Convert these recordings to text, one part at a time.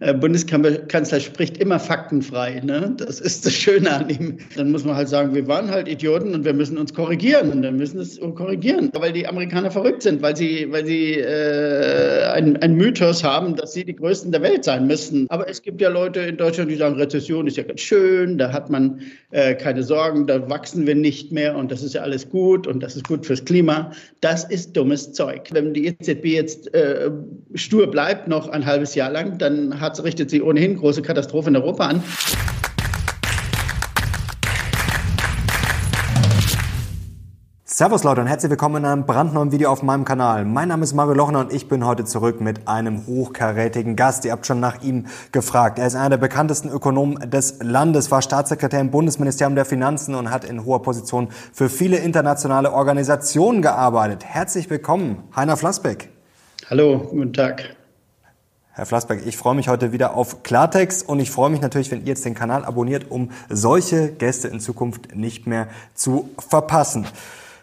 äh, Bundeskanzler spricht immer faktenfrei. Ne? Das ist das Schöne an ihm. Dann muss man halt sagen, wir waren halt Idioten und wir müssen uns korrigieren und dann müssen es korrigieren, weil die Amerikaner verrückt sind, weil sie, weil sie äh, einen Mythos haben, dass sie die Größten der Welt sein müssten. Aber es gibt ja Leute in Deutschland, die sagen, Rezession ist ja ganz schön, da hat man äh, keine Sorgen, da wachsen wir nicht mehr und das ist ja alles gut und das ist gut fürs Klima. Das ist dummes Zeug. Wenn die EZB jetzt äh, stur bleibt, noch ein halbes Jahr lang, dann hat, richtet sie ohnehin große Katastrophe in Europa an. Servus Leute und herzlich willkommen in einem brandneuen Video auf meinem Kanal. Mein Name ist Mario Lochner und ich bin heute zurück mit einem hochkarätigen Gast. Ihr habt schon nach ihm gefragt. Er ist einer der bekanntesten Ökonomen des Landes, war Staatssekretär im Bundesministerium der Finanzen und hat in hoher Position für viele internationale Organisationen gearbeitet. Herzlich willkommen, Heiner Flassbeck. Hallo, guten Tag. Herr Flassbeck, ich freue mich heute wieder auf Klartext und ich freue mich natürlich, wenn ihr jetzt den Kanal abonniert, um solche Gäste in Zukunft nicht mehr zu verpassen.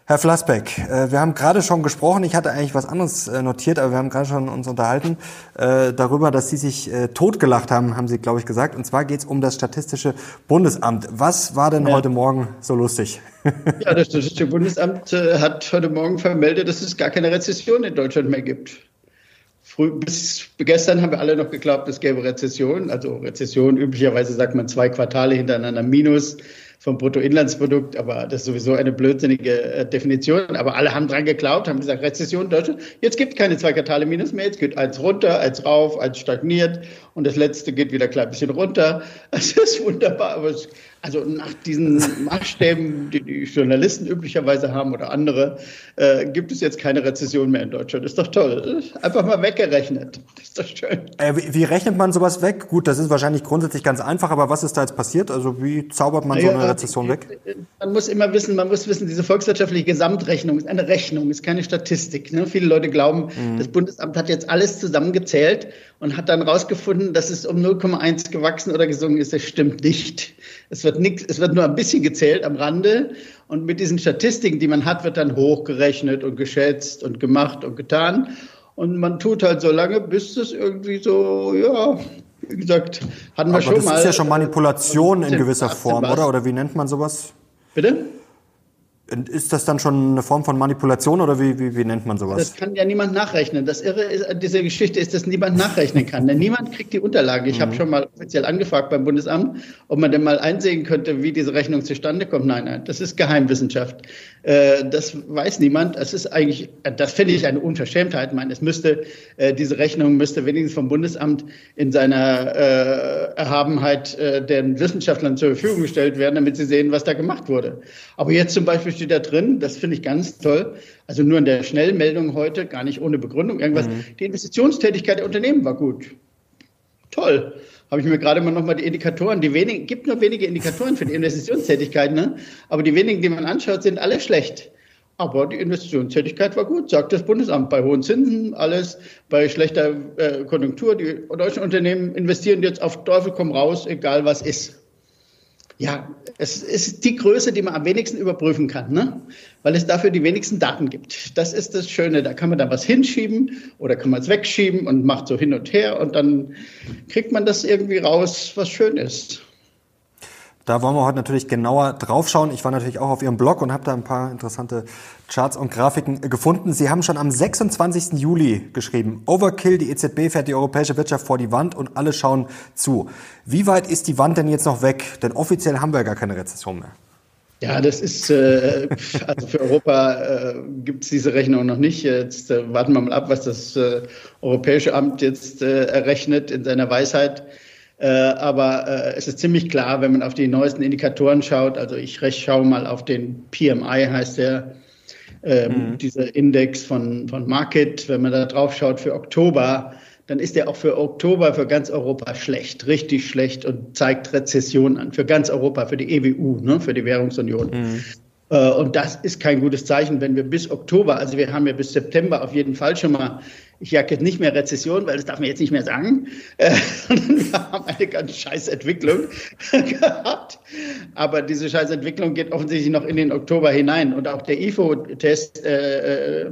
Herr Flassbeck, äh, wir haben gerade schon gesprochen, ich hatte eigentlich was anderes äh, notiert, aber wir haben gerade schon uns unterhalten äh, darüber, dass Sie sich totgelacht haben, haben Sie, glaube ich, gesagt. Und zwar geht es um das Statistische Bundesamt. Was war denn ja. heute Morgen so lustig? Ja, das Statistische Bundesamt hat heute Morgen vermeldet, dass es gar keine Rezession in Deutschland mehr gibt. Früh, bis gestern haben wir alle noch geglaubt, es gäbe Rezession. Also Rezession, üblicherweise sagt man zwei Quartale hintereinander minus vom Bruttoinlandsprodukt, aber das ist sowieso eine blödsinnige äh, Definition. Aber alle haben dran geglaubt, haben gesagt, Rezession in Deutschland. Jetzt gibt keine zwei Quartale Minus mehr, jetzt geht eins runter, eins rauf, eins stagniert und das letzte geht wieder ein klein bisschen runter. Es ist wunderbar, aber es, also nach diesen Maßstäben, die die Journalisten üblicherweise haben oder andere, äh, gibt es jetzt keine Rezession mehr in Deutschland. Ist doch toll. Einfach mal weggerechnet. Ist doch schön. Äh, wie, wie, rechnet man sowas weg? Gut, das ist wahrscheinlich grundsätzlich ganz einfach, aber was ist da jetzt passiert? Also wie zaubert man ja, so eine Rezession weg? Man muss immer wissen, man muss wissen, diese volkswirtschaftliche Gesamtrechnung ist eine Rechnung, ist keine Statistik. Ne? Viele Leute glauben, mhm. das Bundesamt hat jetzt alles zusammengezählt und hat dann rausgefunden, dass es um 0,1 gewachsen oder gesungen ist. Das stimmt nicht. Es wird nix, es wird nur ein bisschen gezählt am Rande. Und mit diesen Statistiken, die man hat, wird dann hochgerechnet und geschätzt und gemacht und getan. Und man tut halt so lange, bis es irgendwie so, ja, wie gesagt, hatten wir Aber schon das mal. Das ist ja schon Manipulation in gewisser Form, oder? Oder wie nennt man sowas? Bitte? Ist das dann schon eine Form von Manipulation oder wie, wie, wie nennt man sowas? Das kann ja niemand nachrechnen. Das Irre ist, diese Geschichte ist, dass niemand nachrechnen kann. Denn niemand kriegt die Unterlagen. Ich mhm. habe schon mal offiziell angefragt beim Bundesamt, ob man denn mal einsehen könnte, wie diese Rechnung zustande kommt. Nein, nein, das ist Geheimwissenschaft. Äh, das weiß niemand. Es ist eigentlich, das finde ich eine Unverschämtheit. Ich meine, es müsste, äh, diese Rechnung müsste wenigstens vom Bundesamt in seiner äh, Erhabenheit den Wissenschaftlern zur Verfügung gestellt werden, damit sie sehen, was da gemacht wurde. Aber jetzt zum Beispiel steht da drin, das finde ich ganz toll, also nur in der Schnellmeldung heute, gar nicht ohne Begründung, irgendwas, mhm. die Investitionstätigkeit der Unternehmen war gut. Toll. Habe ich mir gerade mal nochmal die Indikatoren, die wenigen, gibt nur wenige Indikatoren für die Investitionstätigkeit, ne? aber die wenigen, die man anschaut, sind alle schlecht. Aber die Investitionstätigkeit war gut, sagt das Bundesamt. Bei hohen Zinsen, alles, bei schlechter äh, Konjunktur. Die deutschen Unternehmen investieren jetzt auf Teufel komm raus, egal was ist. Ja, es ist die Größe, die man am wenigsten überprüfen kann, ne? weil es dafür die wenigsten Daten gibt. Das ist das Schöne. Da kann man da was hinschieben oder kann man es wegschieben und macht so hin und her und dann kriegt man das irgendwie raus, was schön ist. Da wollen wir heute natürlich genauer draufschauen. Ich war natürlich auch auf Ihrem Blog und habe da ein paar interessante Charts und Grafiken gefunden. Sie haben schon am 26. Juli geschrieben, Overkill, die EZB fährt die europäische Wirtschaft vor die Wand und alle schauen zu. Wie weit ist die Wand denn jetzt noch weg? Denn offiziell haben wir gar keine Rezession mehr. Ja, das ist, äh, also für Europa äh, gibt es diese Rechnung noch nicht. Jetzt äh, warten wir mal ab, was das äh, Europäische Amt jetzt äh, errechnet in seiner Weisheit. Äh, aber äh, es ist ziemlich klar, wenn man auf die neuesten Indikatoren schaut, also ich recht schaue mal auf den PMI, heißt der, äh, mhm. dieser Index von, von Market, wenn man da drauf schaut für Oktober, dann ist der auch für Oktober für ganz Europa schlecht, richtig schlecht und zeigt Rezession an. Für ganz Europa, für die EWU, ne, für die Währungsunion. Mhm. Äh, und das ist kein gutes Zeichen, wenn wir bis Oktober, also wir haben ja bis September auf jeden Fall schon mal ich jag jetzt nicht mehr Rezession, weil das darf man jetzt nicht mehr sagen, äh, wir haben eine ganz scheiß Entwicklung gehabt. Aber diese scheiß Entwicklung geht offensichtlich noch in den Oktober hinein. Und auch der IFO-Test, äh, äh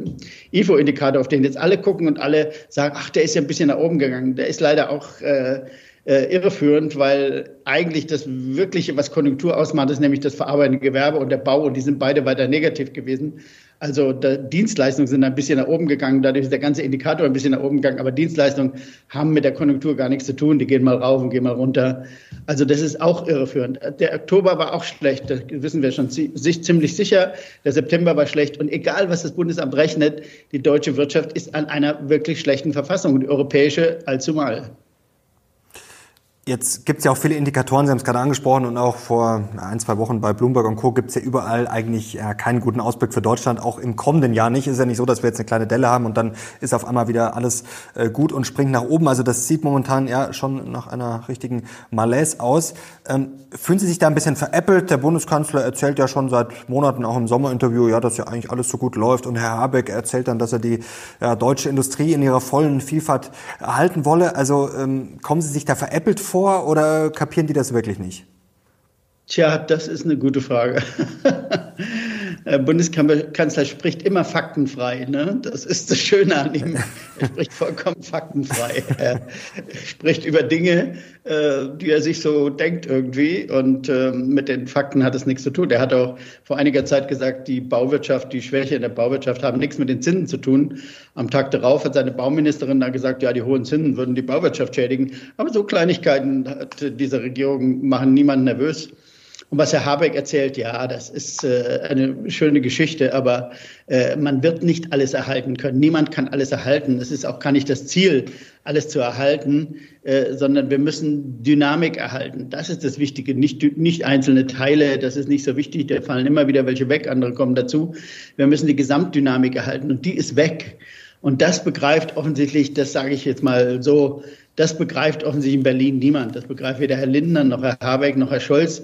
IFO-Indikator, auf den jetzt alle gucken und alle sagen, ach, der ist ja ein bisschen nach oben gegangen. Der ist leider auch äh, äh, irreführend, weil eigentlich das Wirkliche, was Konjunktur ausmacht, ist nämlich das verarbeitende Gewerbe und der Bau und die sind beide weiter negativ gewesen. Also Dienstleistungen sind ein bisschen nach oben gegangen, dadurch ist der ganze Indikator ein bisschen nach oben gegangen, aber Dienstleistungen haben mit der Konjunktur gar nichts zu tun, die gehen mal rauf und gehen mal runter. Also das ist auch irreführend. Der Oktober war auch schlecht, das wissen wir schon sich ziemlich sicher. Der September war schlecht und egal, was das Bundesamt rechnet, die deutsche Wirtschaft ist an einer wirklich schlechten Verfassung, die europäische allzumal. Jetzt gibt es ja auch viele Indikatoren, Sie haben es gerade angesprochen, und auch vor ein, zwei Wochen bei Bloomberg und Co. gibt es ja überall eigentlich ja, keinen guten Ausblick für Deutschland, auch im kommenden Jahr nicht. Ist ja nicht so, dass wir jetzt eine kleine Delle haben und dann ist auf einmal wieder alles äh, gut und springt nach oben. Also das sieht momentan ja schon nach einer richtigen Malaise aus. Ähm, fühlen Sie sich da ein bisschen veräppelt? Der Bundeskanzler erzählt ja schon seit Monaten auch im Sommerinterview, ja, dass ja eigentlich alles so gut läuft. Und Herr Habeck erzählt dann, dass er die deutsche Industrie in ihrer vollen Vielfalt erhalten wolle. Also ähm, kommen Sie sich da veräppelt vor oder kapieren die das wirklich nicht? Tja, das ist eine gute Frage. Der Bundeskanzler spricht immer faktenfrei. Ne? Das ist das Schöne an ihm. Er spricht vollkommen faktenfrei. Er spricht über Dinge, äh, die er sich so denkt irgendwie. Und ähm, mit den Fakten hat es nichts zu tun. Er hat auch vor einiger Zeit gesagt, die Bauwirtschaft, die Schwäche in der Bauwirtschaft haben nichts mit den Zinsen zu tun. Am Tag darauf hat seine Bauministerin da gesagt, ja, die hohen Zinsen würden die Bauwirtschaft schädigen. Aber so Kleinigkeiten hat diese Regierung machen niemanden nervös. Und was Herr Habeck erzählt, ja, das ist äh, eine schöne Geschichte, aber äh, man wird nicht alles erhalten können. Niemand kann alles erhalten. Es ist auch gar nicht das Ziel, alles zu erhalten, äh, sondern wir müssen Dynamik erhalten. Das ist das Wichtige, nicht, nicht einzelne Teile. Das ist nicht so wichtig. Da fallen immer wieder welche weg, andere kommen dazu. Wir müssen die Gesamtdynamik erhalten und die ist weg. Und das begreift offensichtlich, das sage ich jetzt mal so, das begreift offensichtlich in Berlin niemand. Das begreift weder Herr Lindner noch Herr Habeck noch Herr Scholz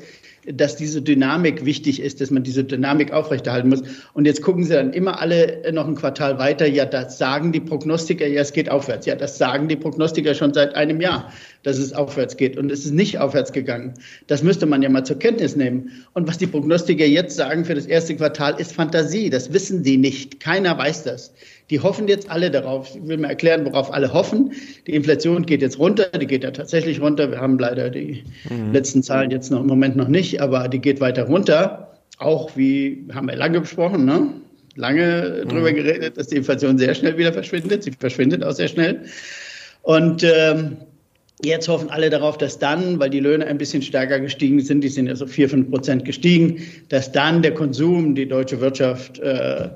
dass diese Dynamik wichtig ist, dass man diese Dynamik aufrechterhalten muss. Und jetzt gucken Sie dann immer alle noch ein Quartal weiter. Ja, das sagen die Prognostiker, ja, es geht aufwärts. Ja, das sagen die Prognostiker schon seit einem Jahr, dass es aufwärts geht. Und es ist nicht aufwärts gegangen. Das müsste man ja mal zur Kenntnis nehmen. Und was die Prognostiker jetzt sagen für das erste Quartal, ist Fantasie. Das wissen die nicht. Keiner weiß das. Die hoffen jetzt alle darauf. Ich will mal erklären, worauf alle hoffen. Die Inflation geht jetzt runter, die geht ja tatsächlich runter. Wir haben leider die mhm. letzten Zahlen jetzt noch im Moment noch nicht, aber die geht weiter runter. Auch wie haben wir lange besprochen, ne? lange mhm. drüber geredet, dass die Inflation sehr schnell wieder verschwindet. Sie verschwindet auch sehr schnell. Und ähm, Jetzt hoffen alle darauf, dass dann, weil die Löhne ein bisschen stärker gestiegen sind, die sind ja so vier, fünf Prozent gestiegen, dass dann der Konsum die deutsche Wirtschaft äh,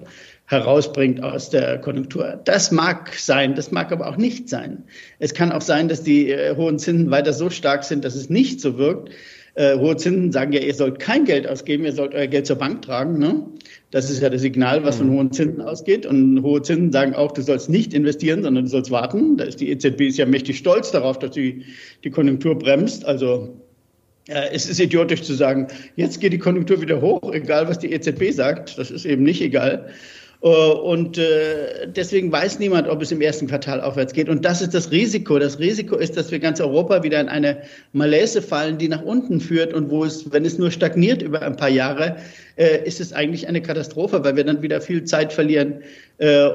herausbringt aus der Konjunktur. Das mag sein, das mag aber auch nicht sein. Es kann auch sein, dass die äh, hohen Zinsen weiter so stark sind, dass es nicht so wirkt. Äh, hohe Zinsen sagen ja, ihr sollt kein Geld ausgeben, ihr sollt euer Geld zur Bank tragen. Ne? Das ist ja das Signal, was von mhm. hohen Zinsen ausgeht. Und hohe Zinsen sagen auch, du sollst nicht investieren, sondern du sollst warten. Da ist die EZB ist ja mächtig stolz darauf, dass sie die Konjunktur bremst. Also äh, es ist idiotisch zu sagen, jetzt geht die Konjunktur wieder hoch, egal was die EZB sagt. Das ist eben nicht egal. Äh, und äh, deswegen weiß niemand, ob es im ersten Quartal aufwärts geht. Und das ist das Risiko. Das Risiko ist, dass wir ganz Europa wieder in eine Malaise fallen, die nach unten führt und wo es, wenn es nur stagniert über ein paar Jahre, äh, ist es eigentlich eine Katastrophe, weil wir dann wieder viel Zeit verlieren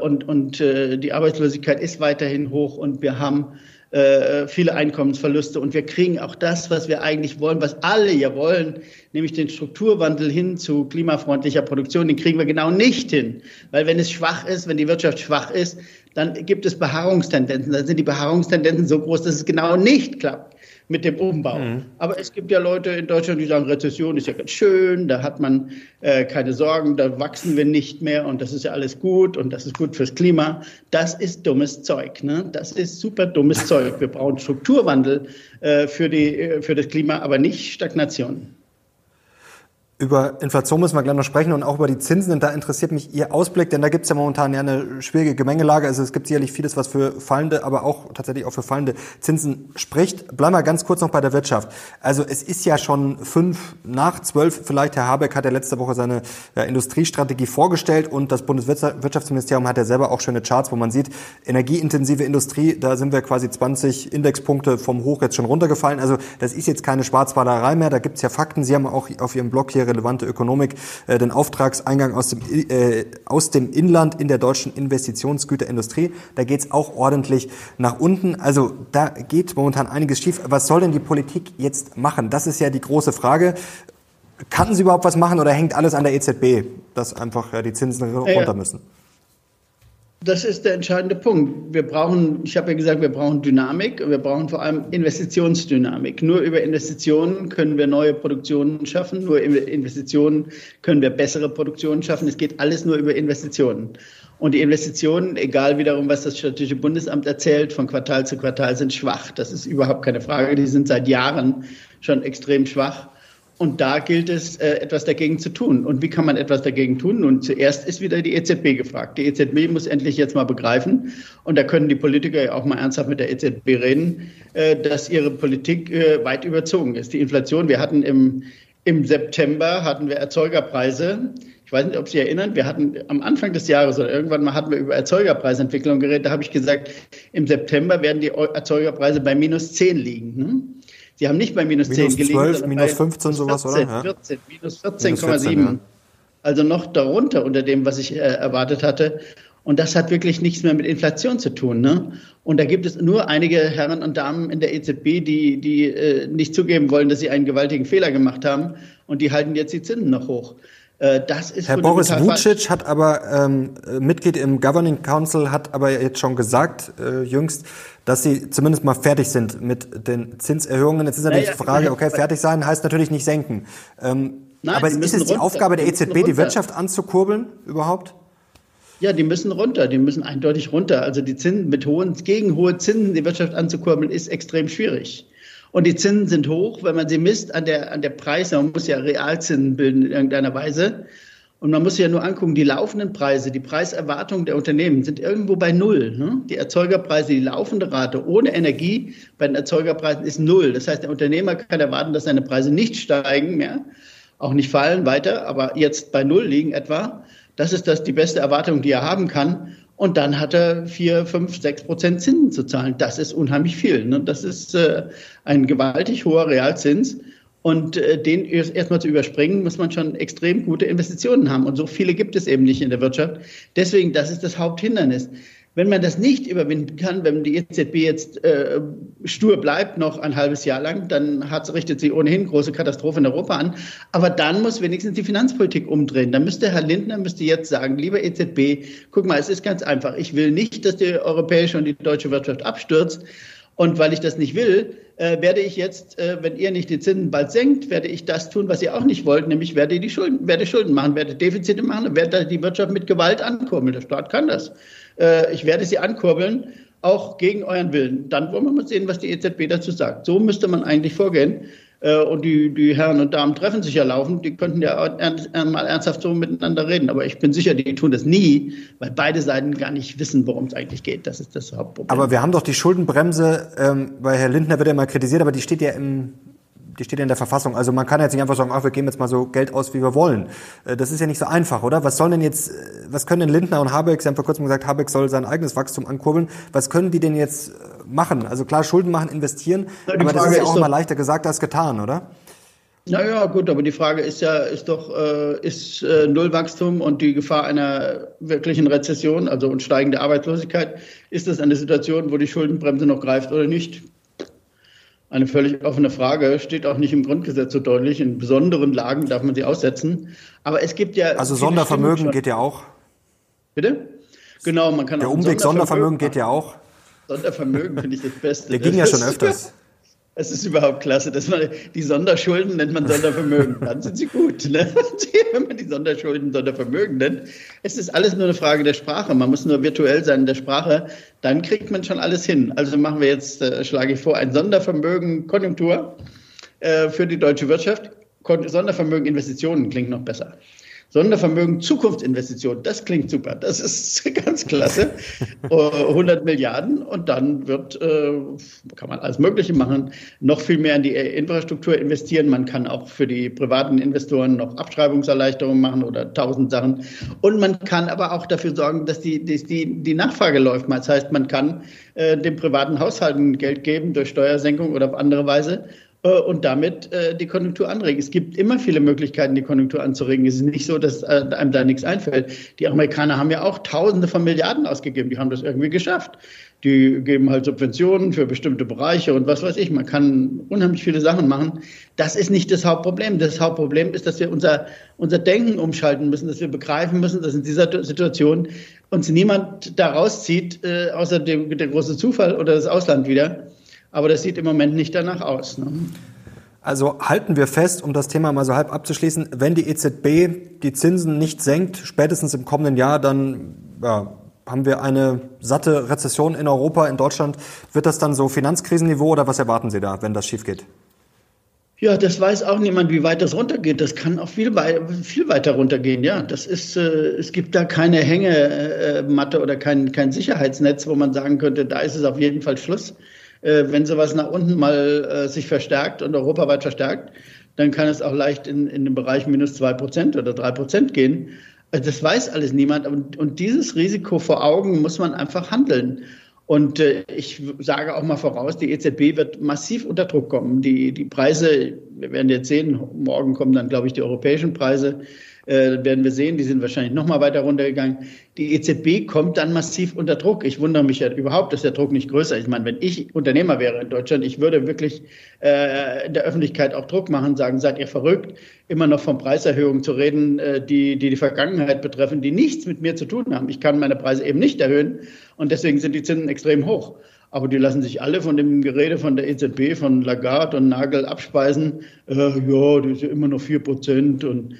und, und die Arbeitslosigkeit ist weiterhin hoch und wir haben äh, viele Einkommensverluste. Und wir kriegen auch das, was wir eigentlich wollen, was alle ja wollen, nämlich den Strukturwandel hin zu klimafreundlicher Produktion, den kriegen wir genau nicht hin. Weil wenn es schwach ist, wenn die Wirtschaft schwach ist, dann gibt es Beharrungstendenzen. Dann sind die Beharrungstendenzen so groß, dass es genau nicht klappt mit dem Umbau. Mhm. Aber es gibt ja Leute in Deutschland, die sagen, Rezession ist ja ganz schön, da hat man äh, keine Sorgen, da wachsen wir nicht mehr und das ist ja alles gut und das ist gut fürs Klima. Das ist dummes Zeug. Ne? Das ist super dummes Zeug. Wir brauchen Strukturwandel äh, für, die, äh, für das Klima, aber nicht Stagnation. Über Inflation müssen wir gleich noch sprechen und auch über die Zinsen. Und da interessiert mich Ihr Ausblick, denn da gibt es ja momentan ja eine schwierige Gemengelage. Also es gibt sicherlich vieles, was für fallende, aber auch tatsächlich auch für fallende Zinsen spricht. Bleiben wir ganz kurz noch bei der Wirtschaft. Also es ist ja schon fünf nach zwölf vielleicht. Herr Habeck hat ja letzte Woche seine ja, Industriestrategie vorgestellt und das Bundeswirtschaftsministerium hat ja selber auch schöne Charts, wo man sieht, energieintensive Industrie, da sind wir quasi 20 Indexpunkte vom Hoch jetzt schon runtergefallen. Also das ist jetzt keine Schwarzmalerei mehr. Da gibt es ja Fakten. Sie haben auch auf Ihrem Blog hier relevante Ökonomik äh, den Auftragseingang aus dem, äh, aus dem Inland in der deutschen Investitionsgüterindustrie. Da geht es auch ordentlich nach unten. Also da geht momentan einiges schief. Was soll denn die Politik jetzt machen? Das ist ja die große Frage. Kann sie überhaupt was machen oder hängt alles an der EZB, dass einfach ja, die Zinsen runter müssen? Das ist der entscheidende Punkt. Wir brauchen, ich habe ja gesagt, wir brauchen Dynamik, wir brauchen vor allem Investitionsdynamik. Nur über Investitionen können wir neue Produktionen schaffen, nur über Investitionen können wir bessere Produktionen schaffen. Es geht alles nur über Investitionen. Und die Investitionen, egal wiederum, was das Statistische Bundesamt erzählt, von Quartal zu Quartal sind schwach. Das ist überhaupt keine Frage. Die sind seit Jahren schon extrem schwach. Und da gilt es, äh, etwas dagegen zu tun. Und wie kann man etwas dagegen tun? Nun, zuerst ist wieder die EZB gefragt. Die EZB muss endlich jetzt mal begreifen, und da können die Politiker ja auch mal ernsthaft mit der EZB reden, äh, dass ihre Politik äh, weit überzogen ist. Die Inflation, wir hatten im, im September hatten wir Erzeugerpreise. Ich weiß nicht, ob Sie erinnern, wir hatten am Anfang des Jahres oder irgendwann mal hatten wir über Erzeugerpreisentwicklung geredet. Da habe ich gesagt, im September werden die Erzeugerpreise bei minus 10 liegen. Sie haben nicht bei minus, minus 10 gelegen. 12, minus 15 sowas, 14, oder? 14, minus 14,7. Ja. Also noch darunter unter dem, was ich äh, erwartet hatte. Und das hat wirklich nichts mehr mit Inflation zu tun. Ne? Und da gibt es nur einige Herren und Damen in der EZB, die, die äh, nicht zugeben wollen, dass sie einen gewaltigen Fehler gemacht haben. Und die halten jetzt die Zinsen noch hoch. Äh, das ist Herr Boris Vucic hat aber ähm, Mitglied im Governing Council hat aber jetzt schon gesagt äh, jüngst, dass sie zumindest mal fertig sind mit den Zinserhöhungen. Jetzt ist natürlich naja, die Frage, okay, fertig sein heißt natürlich nicht senken. Ähm, Nein, aber ist es die runter, Aufgabe der EZB, die Wirtschaft anzukurbeln überhaupt? Ja, die müssen runter, die müssen eindeutig runter. Also die Zinsen mit hohen, gegen hohe Zinsen die Wirtschaft anzukurbeln, ist extrem schwierig. Und die Zinsen sind hoch, wenn man sie misst an der, an der Preise. Man muss ja Realzinsen bilden in irgendeiner Weise. Und man muss sich ja nur angucken, die laufenden Preise, die Preiserwartungen der Unternehmen sind irgendwo bei Null. Ne? Die Erzeugerpreise, die laufende Rate ohne Energie bei den Erzeugerpreisen ist Null. Das heißt, der Unternehmer kann erwarten, dass seine Preise nicht steigen mehr, auch nicht fallen weiter, aber jetzt bei Null liegen etwa. Das ist das die beste Erwartung, die er haben kann. Und dann hat er vier, fünf, sechs Prozent Zinsen zu zahlen. Das ist unheimlich viel. Ne? Das ist äh, ein gewaltig hoher Realzins. Und äh, den erstmal zu überspringen, muss man schon extrem gute Investitionen haben. Und so viele gibt es eben nicht in der Wirtschaft. Deswegen, das ist das Haupthindernis. Wenn man das nicht überwinden kann, wenn die EZB jetzt äh, stur bleibt, noch ein halbes Jahr lang, dann hat, richtet sie ohnehin große Katastrophe in Europa an. Aber dann muss wenigstens die Finanzpolitik umdrehen. Dann müsste Herr Lindner müsste jetzt sagen, lieber EZB, guck mal, es ist ganz einfach. Ich will nicht, dass die europäische und die deutsche Wirtschaft abstürzt. Und weil ich das nicht will, äh, werde ich jetzt, äh, wenn ihr nicht die Zinsen bald senkt, werde ich das tun, was ihr auch nicht wollt, nämlich werde die Schulden, werde Schulden machen, werde Defizite machen, werde die Wirtschaft mit Gewalt ankurbeln. Der Staat kann das äh, ich werde sie ankurbeln, auch gegen euren Willen. Dann wollen wir mal sehen, was die EZB dazu sagt. So müsste man eigentlich vorgehen. Äh, und die, die Herren und Damen treffen sich ja laufend, die könnten ja mal ernsthaft so miteinander reden. Aber ich bin sicher, die tun das nie, weil beide Seiten gar nicht wissen, worum es eigentlich geht. Das ist das Hauptproblem. Aber wir haben doch die Schuldenbremse, ähm, weil Herr Lindner wird ja immer kritisiert, aber die steht ja im die steht ja in der Verfassung. Also man kann jetzt nicht einfach sagen, ach, wir geben jetzt mal so Geld aus, wie wir wollen. Äh, das ist ja nicht so einfach, oder? Was sollen denn jetzt, äh, was können denn Lindner und Habeck, Sie haben vor kurzem gesagt, Habeck soll sein eigenes Wachstum ankurbeln. Was können die denn jetzt äh, machen? Also klar, Schulden machen, investieren, ja, aber Frage das ist ja auch immer leichter gesagt als getan, oder? Naja, gut, aber die Frage ist ja, ist doch, äh, ist äh, Nullwachstum und die Gefahr einer wirklichen Rezession, also und steigende Arbeitslosigkeit, ist das eine Situation, wo die Schuldenbremse noch greift oder nicht? Eine völlig offene Frage, steht auch nicht im Grundgesetz so deutlich. In besonderen Lagen darf man sie aussetzen. Aber es gibt ja. Also Sondervermögen geht ja auch. Bitte? Genau, man kann Der Umweg Sondervermögen, Sondervermögen geht ja auch. Sondervermögen finde ich das Beste. Der ging ja schon öfters. Es ist überhaupt klasse, dass man die Sonderschulden nennt man Sondervermögen. Dann sind sie gut. Ne? Wenn man die Sonderschulden Sondervermögen nennt. Es ist alles nur eine Frage der Sprache. Man muss nur virtuell sein in der Sprache. Dann kriegt man schon alles hin. Also machen wir jetzt, äh, schlage ich vor, ein Sondervermögen Konjunktur äh, für die deutsche Wirtschaft Sondervermögen Investitionen klingt noch besser. Sondervermögen Zukunftsinvestitionen, das klingt super, das ist ganz klasse. 100 Milliarden und dann wird, äh, kann man alles Mögliche machen, noch viel mehr in die Infrastruktur investieren. Man kann auch für die privaten Investoren noch Abschreibungserleichterungen machen oder tausend Sachen. Und man kann aber auch dafür sorgen, dass die, die, die Nachfrage läuft. Das heißt, man kann äh, dem privaten Haushalten Geld geben durch Steuersenkung oder auf andere Weise äh, und damit äh, die Konjunktur anregen. Es gibt immer viele Möglichkeiten, die Konjunktur anzuregen. Es ist nicht so, dass äh, einem da nichts einfällt. Die Amerikaner haben ja auch Tausende von Milliarden ausgegeben. Die haben das irgendwie geschafft. Die geben halt Subventionen für bestimmte Bereiche und was weiß ich. Man kann unheimlich viele Sachen machen. Das ist nicht das Hauptproblem. Das Hauptproblem ist, dass wir unser, unser Denken umschalten müssen, dass wir begreifen müssen, dass in dieser Situation uns niemand da rauszieht, äh, außer dem, der große Zufall oder das Ausland wieder aber das sieht im Moment nicht danach aus. Ne? Also halten wir fest, um das Thema mal so halb abzuschließen, wenn die EZB die Zinsen nicht senkt, spätestens im kommenden Jahr, dann ja, haben wir eine satte Rezession in Europa, in Deutschland. Wird das dann so Finanzkrisenniveau oder was erwarten Sie da, wenn das schief geht? Ja, das weiß auch niemand, wie weit das runtergeht. Das kann auch viel, viel weiter runtergehen. Ja, das ist, äh, es gibt da keine Hängematte oder kein, kein Sicherheitsnetz, wo man sagen könnte, da ist es auf jeden Fall Schluss. Äh, wenn sowas nach unten mal äh, sich verstärkt und europaweit verstärkt, dann kann es auch leicht in, in den Bereich minus zwei Prozent oder drei Prozent gehen. Also das weiß alles niemand. Und, und dieses Risiko vor Augen muss man einfach handeln. Und äh, ich sage auch mal voraus, die EZB wird massiv unter Druck kommen. Die, die Preise, wir werden jetzt sehen, morgen kommen dann, glaube ich, die europäischen Preise äh, werden wir sehen, die sind wahrscheinlich noch mal weiter runtergegangen. Die EZB kommt dann massiv unter Druck. Ich wundere mich ja überhaupt, dass der Druck nicht größer ist. Ich meine, wenn ich Unternehmer wäre in Deutschland, ich würde wirklich äh, in der Öffentlichkeit auch Druck machen, sagen, seid ihr verrückt, immer noch von Preiserhöhungen zu reden, äh, die, die die Vergangenheit betreffen, die nichts mit mir zu tun haben. Ich kann meine Preise eben nicht erhöhen und deswegen sind die Zinsen extrem hoch. Aber die lassen sich alle von dem Gerede von der EZB, von Lagarde und Nagel abspeisen. Äh, ja, das ist immer noch vier Prozent und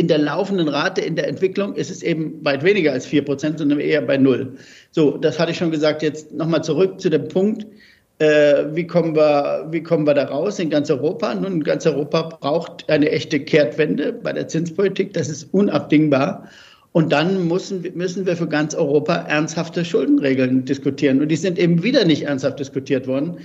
in der laufenden Rate in der Entwicklung ist es eben weit weniger als vier Prozent, sondern eher bei null. So, das hatte ich schon gesagt. Jetzt nochmal zurück zu dem Punkt, äh, wie, kommen wir, wie kommen wir da raus in ganz Europa? Nun, ganz Europa braucht eine echte Kehrtwende bei der Zinspolitik. Das ist unabdingbar. Und dann müssen, müssen wir für ganz Europa ernsthafte Schuldenregeln diskutieren. Und die sind eben wieder nicht ernsthaft diskutiert worden.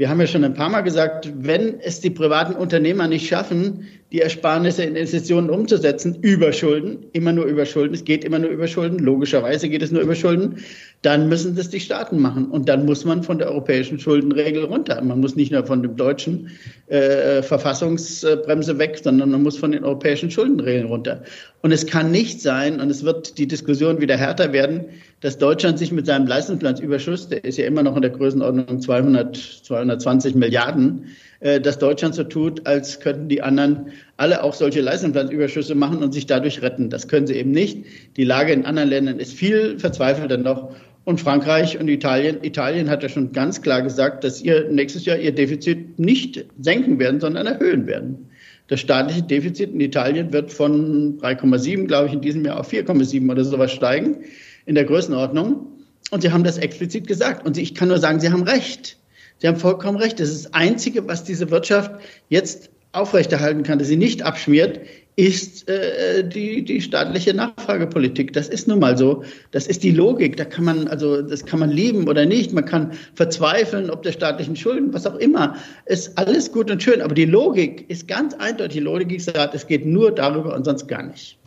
Wir haben ja schon ein paar Mal gesagt, wenn es die privaten Unternehmer nicht schaffen, die Ersparnisse in Investitionen umzusetzen, über Schulden, immer nur über Schulden, es geht immer nur über Schulden, logischerweise geht es nur über Schulden, dann müssen das die Staaten machen. Und dann muss man von der europäischen Schuldenregel runter. Man muss nicht nur von dem deutschen äh, Verfassungsbremse weg, sondern man muss von den europäischen Schuldenregeln runter. Und es kann nicht sein, und es wird die Diskussion wieder härter werden, dass Deutschland sich mit seinem Leistungsbilanzüberschuss, der ist ja immer noch in der Größenordnung 200, 220 Milliarden, äh, dass Deutschland so tut, als könnten die anderen alle auch solche Leistungsbilanzüberschüsse machen und sich dadurch retten. Das können sie eben nicht. Die Lage in anderen Ländern ist viel verzweifelter noch. Und Frankreich und Italien, Italien hat ja schon ganz klar gesagt, dass ihr nächstes Jahr ihr Defizit nicht senken werden, sondern erhöhen werden. Das staatliche Defizit in Italien wird von 3,7, glaube ich, in diesem Jahr auf 4,7 oder sowas steigen in der Größenordnung. Und Sie haben das explizit gesagt. Und ich kann nur sagen, Sie haben recht. Sie haben vollkommen recht. Das ist das Einzige, was diese Wirtschaft jetzt aufrechterhalten kann, dass sie nicht abschmiert, ist äh, die, die staatliche Nachfragepolitik. Das ist nun mal so. Das ist die Logik. Da kann man, also, das kann man lieben oder nicht. Man kann verzweifeln, ob der staatlichen Schulden, was auch immer. Ist alles gut und schön. Aber die Logik ist ganz eindeutig. Die Logik sagt, es geht nur darüber und sonst gar nicht.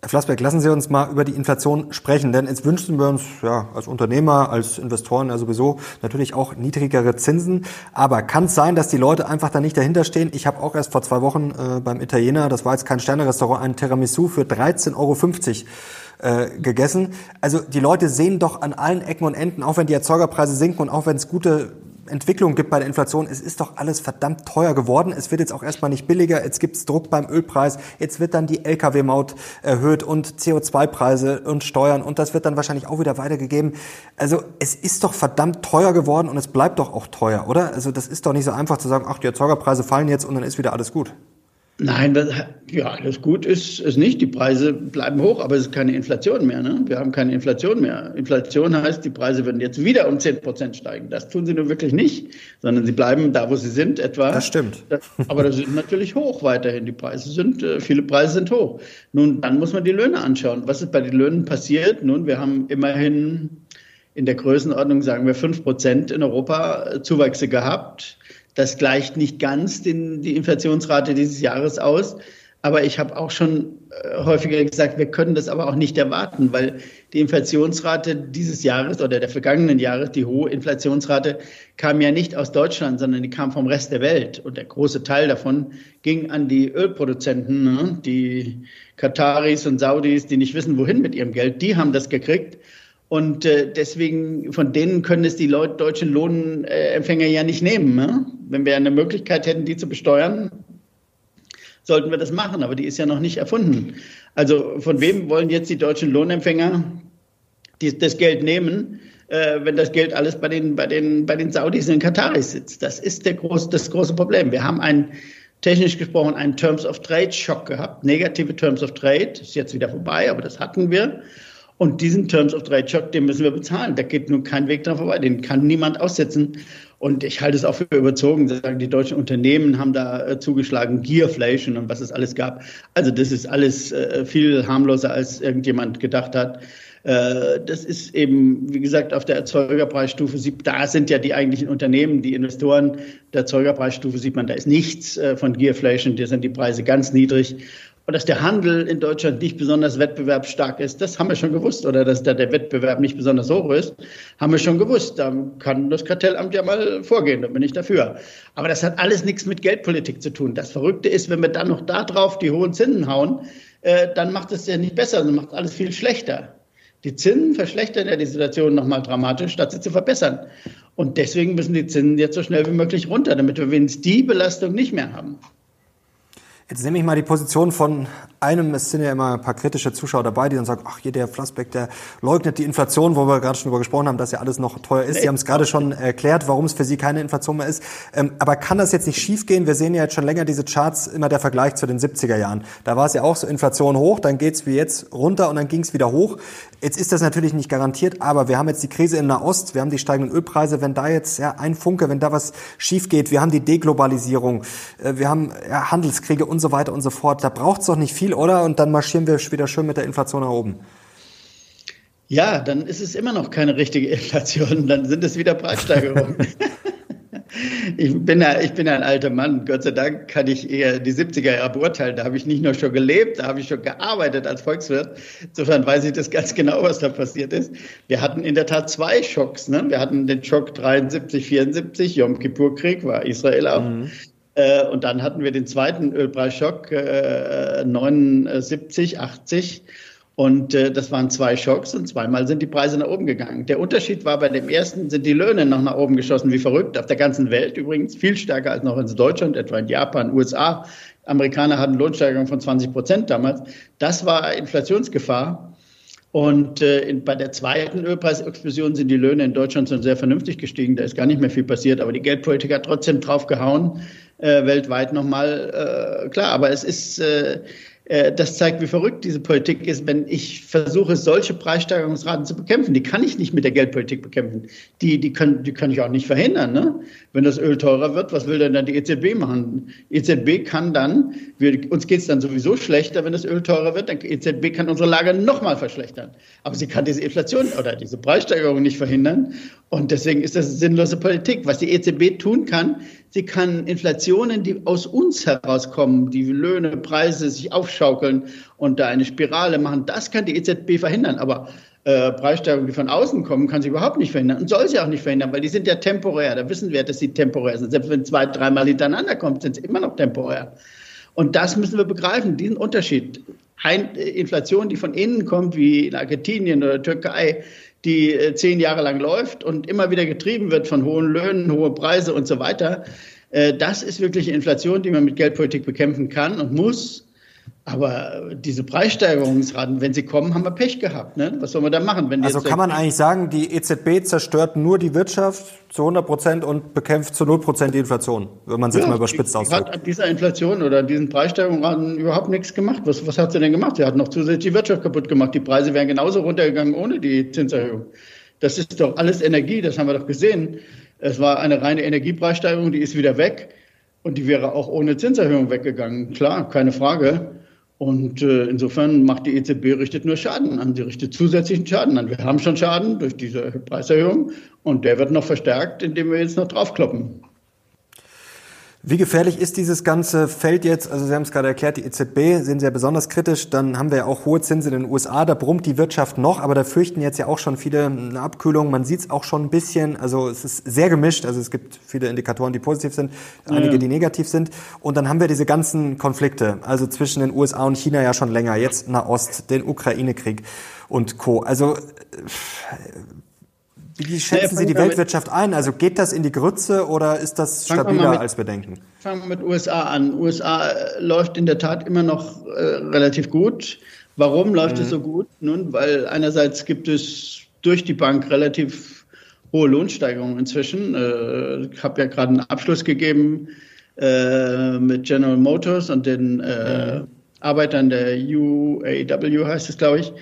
Herr Flassberg, lassen Sie uns mal über die Inflation sprechen, denn jetzt wünschen wir uns ja als Unternehmer, als Investoren ja sowieso natürlich auch niedrigere Zinsen. Aber kann es sein, dass die Leute einfach da nicht dahinter stehen? Ich habe auch erst vor zwei Wochen äh, beim Italiener, das war jetzt kein Sternerestaurant, ein Tiramisu für 13,50 Euro äh, gegessen. Also die Leute sehen doch an allen Ecken und Enden, auch wenn die Erzeugerpreise sinken und auch wenn es gute Entwicklung gibt bei der Inflation. Es ist doch alles verdammt teuer geworden. Es wird jetzt auch erstmal nicht billiger. Jetzt gibt es Druck beim Ölpreis. Jetzt wird dann die Lkw-Maut erhöht und CO2-Preise und Steuern. Und das wird dann wahrscheinlich auch wieder weitergegeben. Also es ist doch verdammt teuer geworden und es bleibt doch auch teuer, oder? Also das ist doch nicht so einfach zu sagen, ach, die Erzeugerpreise fallen jetzt und dann ist wieder alles gut. Nein, das, ja, das gut ist, ist nicht. Die Preise bleiben hoch, aber es ist keine Inflation mehr. Ne? Wir haben keine Inflation mehr. Inflation heißt, die Preise würden jetzt wieder um 10 Prozent steigen. Das tun sie nun wirklich nicht, sondern sie bleiben da, wo sie sind, etwa. Das stimmt. aber das sind natürlich hoch weiterhin. Die Preise sind, äh, viele Preise sind hoch. Nun, dann muss man die Löhne anschauen. Was ist bei den Löhnen passiert? Nun, wir haben immerhin in der Größenordnung, sagen wir, 5 Prozent in Europa äh, Zuwachse gehabt das gleicht nicht ganz den, die Inflationsrate dieses Jahres aus. Aber ich habe auch schon äh, häufiger gesagt, wir können das aber auch nicht erwarten, weil die Inflationsrate dieses Jahres oder der vergangenen Jahre, die hohe Inflationsrate, kam ja nicht aus Deutschland, sondern die kam vom Rest der Welt. Und der große Teil davon ging an die Ölproduzenten, ne? die Kataris und Saudis, die nicht wissen, wohin mit ihrem Geld. Die haben das gekriegt. Und äh, deswegen, von denen können es die Leute, deutschen Lohnempfänger ja nicht nehmen. Ne? Wenn wir eine Möglichkeit hätten, die zu besteuern, sollten wir das machen, aber die ist ja noch nicht erfunden. Also von wem wollen jetzt die deutschen Lohnempfänger die, das Geld nehmen, äh, wenn das Geld alles bei den, bei, den, bei den Saudis und Kataris sitzt? Das ist der große, das große Problem. Wir haben einen, technisch gesprochen, einen Terms of Trade Schock gehabt, negative Terms of Trade, ist jetzt wieder vorbei, aber das hatten wir. Und diesen Terms of Trade Shock, den müssen wir bezahlen. Da geht nun kein Weg dran vorbei. Den kann niemand aussetzen. Und ich halte es auch für überzogen, sagen, die deutschen Unternehmen haben da äh, zugeschlagen, Gearflation und was es alles gab. Also das ist alles äh, viel harmloser, als irgendjemand gedacht hat. Äh, das ist eben, wie gesagt, auf der Erzeugerpreisstufe, da sind ja die eigentlichen Unternehmen, die Investoren der Erzeugerpreisstufe sieht man, da ist nichts von Gearflation, da sind die Preise ganz niedrig. Und dass der Handel in Deutschland nicht besonders wettbewerbsstark ist, das haben wir schon gewusst. Oder dass da der Wettbewerb nicht besonders hoch ist, haben wir schon gewusst. Da kann das Kartellamt ja mal vorgehen, da bin ich dafür. Aber das hat alles nichts mit Geldpolitik zu tun. Das Verrückte ist, wenn wir dann noch da drauf die hohen Zinsen hauen, äh, dann macht es ja nicht besser, sondern macht alles viel schlechter. Die Zinsen verschlechtern ja die Situation nochmal dramatisch, statt sie zu verbessern. Und deswegen müssen die Zinsen jetzt so schnell wie möglich runter, damit wir wenigstens die Belastung nicht mehr haben. Jetzt nehme ich mal die Position von einem, es sind ja immer ein paar kritische Zuschauer dabei, die dann sagen, ach hier der Flassbeck, der leugnet die Inflation, wo wir gerade schon drüber gesprochen haben, dass ja alles noch teuer ist. Sie haben es gerade schon erklärt, warum es für Sie keine Inflation mehr ist. Ähm, aber kann das jetzt nicht schiefgehen? Wir sehen ja jetzt schon länger diese Charts, immer der Vergleich zu den 70er Jahren. Da war es ja auch so Inflation hoch, dann geht's wie jetzt runter und dann ging's wieder hoch. Jetzt ist das natürlich nicht garantiert, aber wir haben jetzt die Krise in Nahost, wir haben die steigenden Ölpreise. Wenn da jetzt ja, ein Funke, wenn da was schief geht, wir haben die Deglobalisierung, äh, wir haben ja, Handelskriege und so weiter und so fort. Da braucht's doch nicht viel, oder? Und dann marschieren wir wieder schön mit der Inflation nach oben. Ja, dann ist es immer noch keine richtige Inflation, dann sind es wieder Preissteigerungen. ich, bin ja, ich bin ja ein alter Mann. Gott sei Dank kann ich eher die 70er Jahre beurteilen. Da habe ich nicht nur schon gelebt, da habe ich schon gearbeitet als Volkswirt. Insofern weiß ich das ganz genau, was da passiert ist. Wir hatten in der Tat zwei Schocks. Ne? Wir hatten den Schock 73, 74, Yom Kippur-Krieg, war Israel auch. Mhm. Äh, und dann hatten wir den zweiten Ölpreisschock, äh, 79, 80. Und äh, das waren zwei Schocks und zweimal sind die Preise nach oben gegangen. Der Unterschied war, bei dem ersten sind die Löhne noch nach oben geschossen wie verrückt, auf der ganzen Welt übrigens, viel stärker als noch in Deutschland, etwa in Japan, USA. Amerikaner hatten Lohnsteigerungen von 20 Prozent damals. Das war Inflationsgefahr. Und äh, in, bei der zweiten Ölpreisexplosion sind die Löhne in Deutschland schon sehr vernünftig gestiegen. Da ist gar nicht mehr viel passiert, aber die Geldpolitik hat trotzdem draufgehauen, äh, weltweit nochmal. Äh, klar, aber es ist, äh, das zeigt, wie verrückt diese Politik ist, wenn ich versuche, solche Preissteigerungsraten zu bekämpfen. Die kann ich nicht mit der Geldpolitik bekämpfen. Die, die, können, die kann ich auch nicht verhindern. Ne? Wenn das Öl teurer wird, was will denn dann die EZB machen? EZB kann dann, wir, uns geht es dann sowieso schlechter, wenn das Öl teurer wird, dann EZB kann unsere Lage nochmal verschlechtern. Aber sie kann diese Inflation oder diese Preissteigerung nicht verhindern. Und deswegen ist das sinnlose Politik. Was die EZB tun kann, sie kann Inflationen, die aus uns herauskommen, die Löhne, Preise sich aufschaukeln und da eine Spirale machen, das kann die EZB verhindern. Aber äh, Preissteigerungen, die von außen kommen, kann sie überhaupt nicht verhindern und soll sie auch nicht verhindern, weil die sind ja temporär. Da wissen wir, dass sie temporär sind. Selbst wenn zwei, dreimal hintereinander kommt, sind sie immer noch temporär. Und das müssen wir begreifen, diesen Unterschied. Ein, äh, Inflation, die von innen kommt, wie in Argentinien oder Türkei, die äh, zehn Jahre lang läuft und immer wieder getrieben wird von hohen Löhnen, hohe Preise und so weiter. Äh, das ist wirklich Inflation, die man mit Geldpolitik bekämpfen kann und muss. Aber diese Preissteigerungsraten, wenn sie kommen, haben wir Pech gehabt. Ne? Was soll man da machen? Wenn also kann man eigentlich sagen, die EZB zerstört nur die Wirtschaft zu 100 Prozent und bekämpft zu 0 Prozent die Inflation, wenn man es ja, jetzt mal überspitzt die, ausdrückt. hat an dieser Inflation oder an diesen Preissteigerungsraten überhaupt nichts gemacht. Was, was hat sie denn gemacht? Sie hat noch zusätzlich die Wirtschaft kaputt gemacht. Die Preise wären genauso runtergegangen ohne die Zinserhöhung. Das ist doch alles Energie, das haben wir doch gesehen. Es war eine reine Energiepreissteigerung, die ist wieder weg. Und die wäre auch ohne Zinserhöhung weggegangen. Klar, keine Frage. Und äh, insofern macht die EZB richtet nur Schaden an, sie richtet zusätzlichen Schaden an. Wir haben schon Schaden durch diese Preiserhöhung und der wird noch verstärkt, indem wir jetzt noch draufkloppen. Wie gefährlich ist dieses ganze Feld jetzt? Also Sie haben es gerade erklärt, die EZB Sie ja besonders kritisch. Dann haben wir ja auch hohe Zinsen in den USA, da brummt die Wirtschaft noch, aber da fürchten jetzt ja auch schon viele eine Abkühlung. Man sieht es auch schon ein bisschen, also es ist sehr gemischt. Also es gibt viele Indikatoren, die positiv sind, einige, die negativ sind. Und dann haben wir diese ganzen Konflikte, also zwischen den USA und China ja schon länger, jetzt Nahost, den Ukraine-Krieg und Co. Also wie schätzen Sie die Weltwirtschaft ein? Also geht das in die Grütze oder ist das stabiler mit, als Bedenken? Fangen wir mit USA an. USA äh, läuft in der Tat immer noch äh, relativ gut. Warum läuft mhm. es so gut? Nun, weil einerseits gibt es durch die Bank relativ hohe Lohnsteigerungen inzwischen. Äh, ich habe ja gerade einen Abschluss gegeben äh, mit General Motors und den äh, mhm. Arbeitern der UAW, heißt es, glaube ich.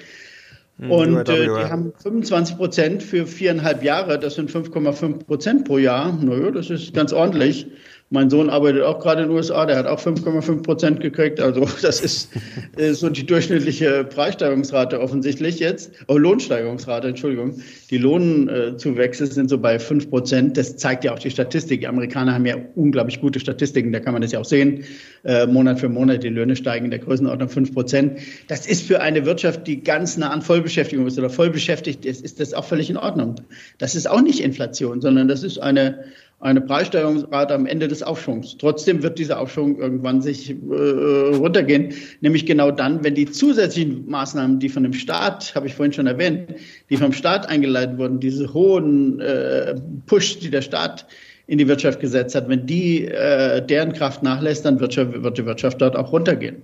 Hm, und äh, die haben 25 Prozent für viereinhalb Jahre, das sind 5,5 Prozent pro Jahr. Naja, das ist ganz ordentlich. Mein Sohn arbeitet auch gerade in den USA, der hat auch 5,5 Prozent gekriegt. Also das ist, ist so die durchschnittliche Preissteigerungsrate offensichtlich jetzt. Oh, Lohnsteigerungsrate, Entschuldigung. Die Lohnzuwächse sind so bei 5 Prozent. Das zeigt ja auch die Statistik. Die Amerikaner haben ja unglaublich gute Statistiken, da kann man das ja auch sehen. Äh, Monat für Monat, die Löhne steigen in der Größenordnung 5 Prozent. Das ist für eine Wirtschaft, die ganz nah an Vollbeschäftigung ist oder voll beschäftigt ist, ist das auch völlig in Ordnung. Das ist auch nicht Inflation, sondern das ist eine eine Preissteigerungsrate am Ende des Aufschwungs. Trotzdem wird dieser Aufschwung irgendwann sich äh, runtergehen, nämlich genau dann, wenn die zusätzlichen Maßnahmen, die von dem Staat, habe ich vorhin schon erwähnt, die vom Staat eingeleitet wurden, diese hohen äh, Push, die der Staat in die Wirtschaft gesetzt hat, wenn die äh, deren Kraft nachlässt, dann wird, wird die Wirtschaft dort auch runtergehen.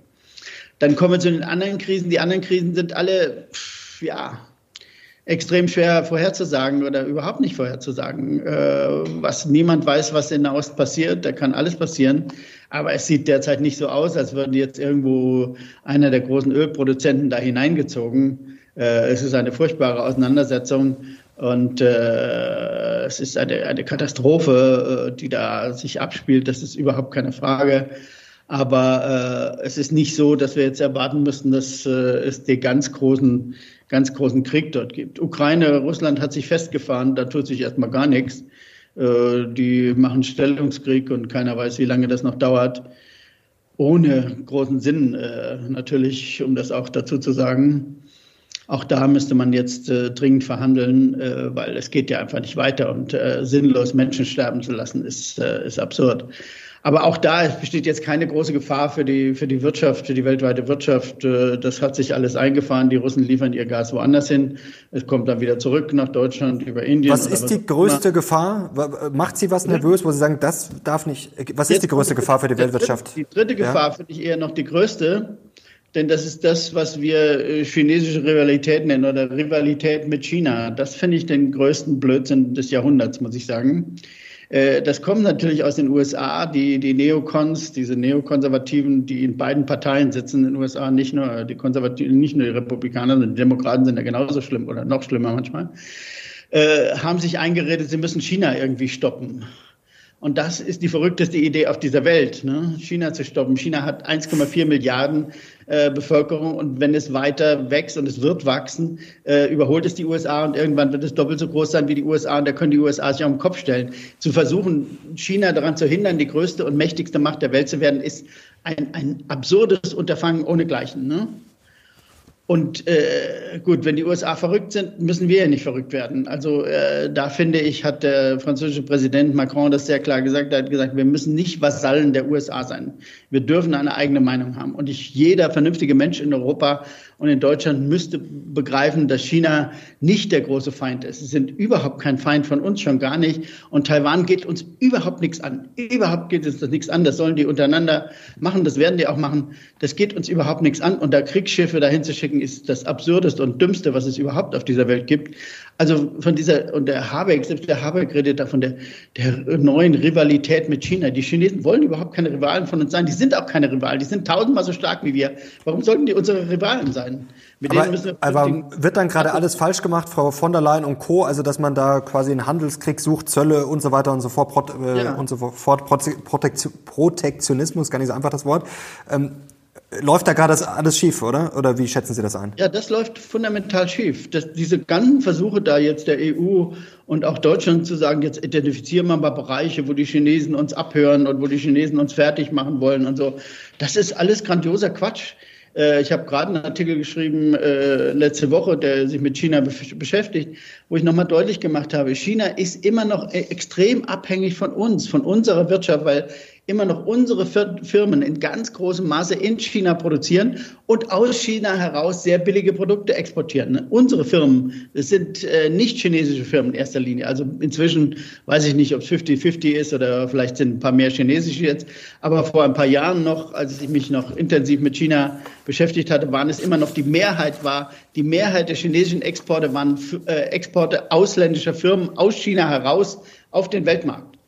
Dann kommen wir zu den anderen Krisen. Die anderen Krisen sind alle, pff, ja, extrem schwer vorherzusagen oder überhaupt nicht vorherzusagen. Äh, was niemand weiß, was in der Ost passiert, da kann alles passieren. Aber es sieht derzeit nicht so aus, als würden jetzt irgendwo einer der großen Ölproduzenten da hineingezogen. Äh, es ist eine furchtbare Auseinandersetzung und äh, es ist eine, eine Katastrophe, äh, die da sich abspielt. Das ist überhaupt keine Frage. Aber äh, es ist nicht so, dass wir jetzt erwarten müssen, dass äh, es die ganz großen ganz großen Krieg dort gibt. Ukraine, Russland hat sich festgefahren, da tut sich erstmal gar nichts. Äh, die machen Stellungskrieg und keiner weiß, wie lange das noch dauert. Ohne großen Sinn äh, natürlich, um das auch dazu zu sagen. Auch da müsste man jetzt äh, dringend verhandeln, weil es geht ja einfach nicht weiter und sinnlos Menschen sterben zu lassen, ist, ist absurd. Aber auch da besteht jetzt keine große Gefahr für die, für die Wirtschaft, für die weltweite Wirtschaft. Äh, das hat sich alles eingefahren. Die Russen liefern ihr Gas woanders hin. Es kommt dann wieder zurück nach Deutschland über Indien. Was ist die größte immer. Gefahr? Macht Sie was nervös, wo Sie sagen, das darf nicht? Was jetzt ist die größte Gefahr für die Weltwirtschaft? Die dritte Gefahr ja? finde ich eher noch die größte. Denn das ist das, was wir äh, chinesische Rivalität nennen oder Rivalität mit China. Das finde ich den größten Blödsinn des Jahrhunderts, muss ich sagen. Äh, das kommt natürlich aus den USA, die, die Neokons, diese Neokonservativen, die in beiden Parteien sitzen in den USA, nicht nur die Konservativen, nicht nur die Republikaner, sondern die Demokraten sind ja genauso schlimm oder noch schlimmer manchmal, äh, haben sich eingeredet, sie müssen China irgendwie stoppen. Und das ist die verrückteste Idee auf dieser Welt, ne? China zu stoppen. China hat 1,4 Milliarden äh, Bevölkerung und wenn es weiter wächst und es wird wachsen, äh, überholt es die USA und irgendwann wird es doppelt so groß sein wie die USA und da können die USA sich auf den Kopf stellen. Zu versuchen, China daran zu hindern, die größte und mächtigste Macht der Welt zu werden, ist ein, ein absurdes Unterfangen ohnegleichen. Ne? Und äh, gut, wenn die USA verrückt sind, müssen wir ja nicht verrückt werden. Also äh, da finde ich, hat der französische Präsident Macron das sehr klar gesagt. Er hat gesagt, wir müssen nicht Vasallen der USA sein. Wir dürfen eine eigene Meinung haben. Und ich, jeder vernünftige Mensch in Europa Und in Deutschland müsste begreifen, dass China nicht der große Feind ist. Sie sind überhaupt kein Feind von uns, schon gar nicht. Und Taiwan geht uns überhaupt nichts an. Überhaupt geht uns das nichts an. Das sollen die untereinander machen. Das werden die auch machen. Das geht uns überhaupt nichts an. Und da Kriegsschiffe dahin zu schicken, ist das absurdeste und dümmste, was es überhaupt auf dieser Welt gibt. Also von dieser, und der Habeck, selbst der Habeck redet da von der, der neuen Rivalität mit China. Die Chinesen wollen überhaupt keine Rivalen von uns sein. Die sind auch keine Rivalen. Die sind tausendmal so stark wie wir. Warum sollten die unsere Rivalen sein? Mit aber, wir aber wird dann gerade alles falsch gemacht, Frau von der Leyen und Co., also dass man da quasi einen Handelskrieg sucht, Zölle und so weiter und so fort, Pro, äh, ja. und so fort, Protektionismus, gar nicht so einfach das Wort. Ähm, Läuft da gerade alles schief, oder? Oder wie schätzen Sie das ein? Ja, das läuft fundamental schief. Das, diese ganzen Versuche da jetzt der EU und auch Deutschland zu sagen, jetzt identifizieren wir mal Bereiche, wo die Chinesen uns abhören und wo die Chinesen uns fertig machen wollen und so. Das ist alles grandioser Quatsch. Äh, ich habe gerade einen Artikel geschrieben äh, letzte Woche, der sich mit China beschäftigt, wo ich nochmal deutlich gemacht habe, China ist immer noch e-, extrem abhängig von uns, von unserer Wirtschaft, weil immer noch unsere Firmen in ganz großem Maße in China produzieren und aus China heraus sehr billige Produkte exportieren. Unsere Firmen, das sind äh, nicht chinesische Firmen in erster Linie. Also inzwischen weiß ich nicht, ob es 50-50 ist oder vielleicht sind ein paar mehr chinesische jetzt. Aber vor ein paar Jahren noch, als ich mich noch intensiv mit China beschäftigt hatte, waren es immer noch die Mehrheit war, die Mehrheit der chinesischen Exporte waren äh, Exporte ausländischer Firmen aus China heraus auf den Weltmarkt.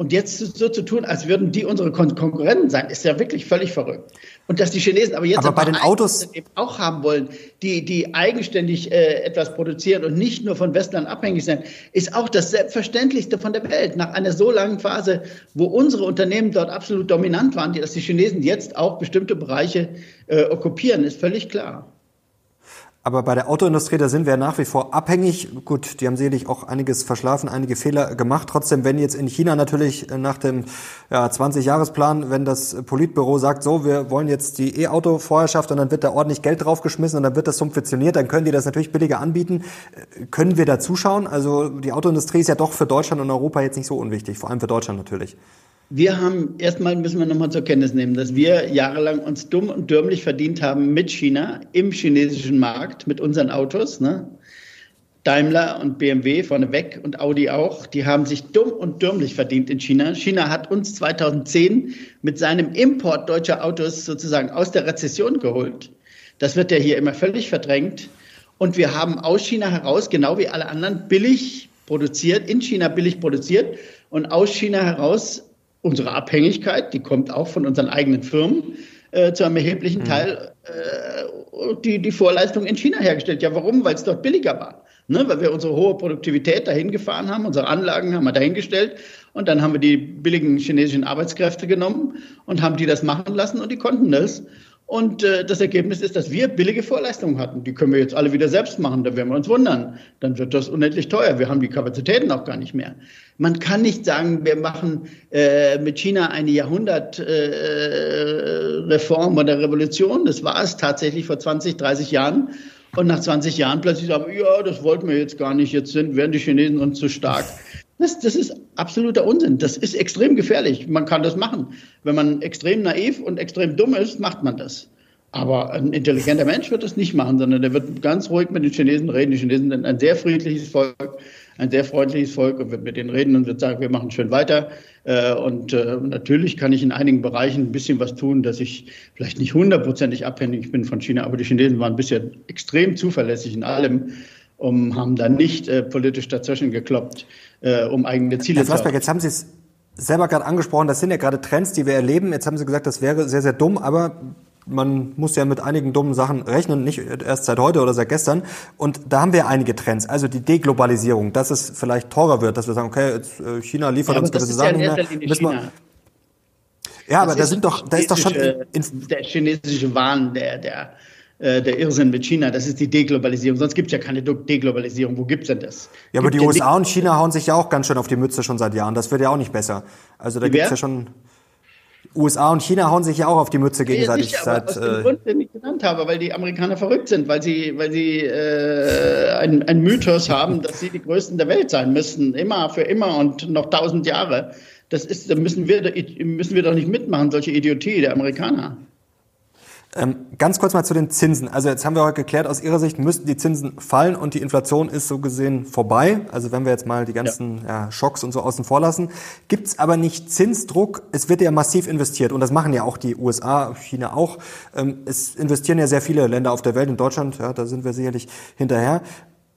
Und jetzt so zu tun, als würden die unsere Kon Konkurrenten sein, ist ja wirklich völlig verrückt. Und dass die Chinesen aber jetzt aber bei den Autos auch haben wollen, die, die eigenständig äh, etwas produzieren und nicht nur von Westland abhängig sind, ist auch das Selbstverständlichste von der Welt. Nach einer so langen Phase, wo unsere Unternehmen dort absolut dominant waren, dass die Chinesen jetzt auch bestimmte Bereiche äh, okkupieren, ist völlig klar. Aber bei der Autoindustrie, da sind wir nach wie vor abhängig. Gut, die haben sicherlich auch einiges verschlafen, einige Fehler gemacht. Trotzdem, wenn jetzt in China natürlich nach dem ja, 20-Jahres-Plan, wenn das Politbüro sagt, so, wir wollen jetzt die E-Auto-Vorherrschaft und dann wird da ordentlich Geld draufgeschmissen und dann wird das subventioniert, dann können die das natürlich billiger anbieten. Können wir da zuschauen? Also die Autoindustrie ist ja doch für Deutschland und Europa jetzt nicht so unwichtig, vor allem für Deutschland natürlich. Wir haben, erstmal müssen wir nochmal zur Kenntnis nehmen, dass wir jahrelang uns dumm und dürmlich verdient haben mit China im chinesischen Markt, mit unseren Autos. Ne? Daimler und BMW vorneweg und Audi auch, die haben sich dumm und dürmlich verdient in China. China hat uns 2010 mit seinem Import deutscher Autos sozusagen aus der Rezession geholt. Das wird ja hier immer völlig verdrängt. Und wir haben aus China heraus, genau wie alle anderen, billig produziert, in China billig produziert und aus China heraus unsere Abhängigkeit, die kommt auch von unseren eigenen Firmen, äh, zu einem erheblichen mhm. Teil äh, die, die Vorleistung in China hergestellt. Ja, warum? Weil es dort billiger war. Ne? Weil wir unsere hohe Produktivität dahin gefahren haben, unsere Anlagen haben wir dahingestellt und dann haben wir die billigen chinesischen Arbeitskräfte genommen und haben die das machen lassen und die konnten das. Und äh, das Ergebnis ist, dass wir billige Vorleistungen hatten. Die können wir jetzt alle wieder selbst machen, da werden wir uns wundern. Dann wird das unendlich teuer. Wir haben die Kapazitäten auch gar nicht mehr. Man kann nicht sagen, wir machen äh, mit China eine Jahrhundertreform äh, oder Revolution. Das war es tatsächlich vor 20, 30 Jahren. Und nach 20 Jahren plötzlich sagen, ja, das wollten wir jetzt gar nicht. Jetzt sind, werden die Chinesen uns zu stark. Das, das ist absoluter Unsinn. Das ist extrem gefährlich. Man kann das machen. Wenn man extrem naiv und extrem dumm ist, macht man das. Aber ein intelligenter Mensch wird das nicht machen, sondern der wird ganz ruhig mit den Chinesen reden. Die Chinesen sind ein sehr friedliches Volk, ein sehr freundliches Volk und wird mit denen reden und wird sagen, wir machen schön weiter. Äh, und äh, natürlich kann ich in einigen Bereichen ein bisschen was tun, dass ich vielleicht nicht hundertprozentig abhängig bin von China, aber die Chinesen waren bisher extrem zuverlässig in allem und haben da nicht äh, politisch dazwischen gekloppt äh, um eigene Ziele zu erreichen. Jetzt haben Sie es selber gerade angesprochen, das sind ja gerade Trends, die wir erleben. Jetzt haben Sie gesagt, das wäre sehr, sehr dumm, aber man muss ja mit einigen dummen Sachen rechnen, nicht erst seit heute oder seit gestern. Und da haben wir einige Trends. Also die Deglobalisierung, dass es vielleicht teurer wird, dass wir sagen, okay, jetzt, äh, China liefert ja, uns gewisse Sachen ja nicht mehr. Ja, aber da sind doch, da ist doch schon in, der chinesische Wahn, der, der äh, der Irrsinn mit China. Das ist die Deglobalisierung. Sonst gibt es ja keine Deglobalisierung. Wo gibt's denn das? Ja, aber die USA und China hauen sich ja auch ganz schön auf die Mütze schon seit Jahren. Das wird ja auch nicht besser. Also da gibt es ja schon. USA und China hauen sich ja auch auf die Mütze gegenseitig. Ja, seit, aus dem äh, Grund, den ich genannt habe, weil die Amerikaner verrückt sind, weil sie, weil sie äh, einen, einen Mythos haben, dass sie die Größten der Welt sein müssen, immer für immer und noch tausend Jahre. Das ist, da müssen wir, müssen wir doch nicht mitmachen, solche Idiotie der Amerikaner. Ähm, ganz kurz mal zu den Zinsen. Also jetzt haben wir heute geklärt, aus Ihrer Sicht müssten die Zinsen fallen und die Inflation ist so gesehen vorbei. Also wenn wir jetzt mal die ganzen ja. Ja, Schocks und so außen vor lassen. Gibt es aber nicht Zinsdruck? Es wird ja massiv investiert und das machen ja auch die USA, China auch. Ähm, es investieren ja sehr viele Länder auf der Welt. In Deutschland, ja, da sind wir sicherlich hinterher.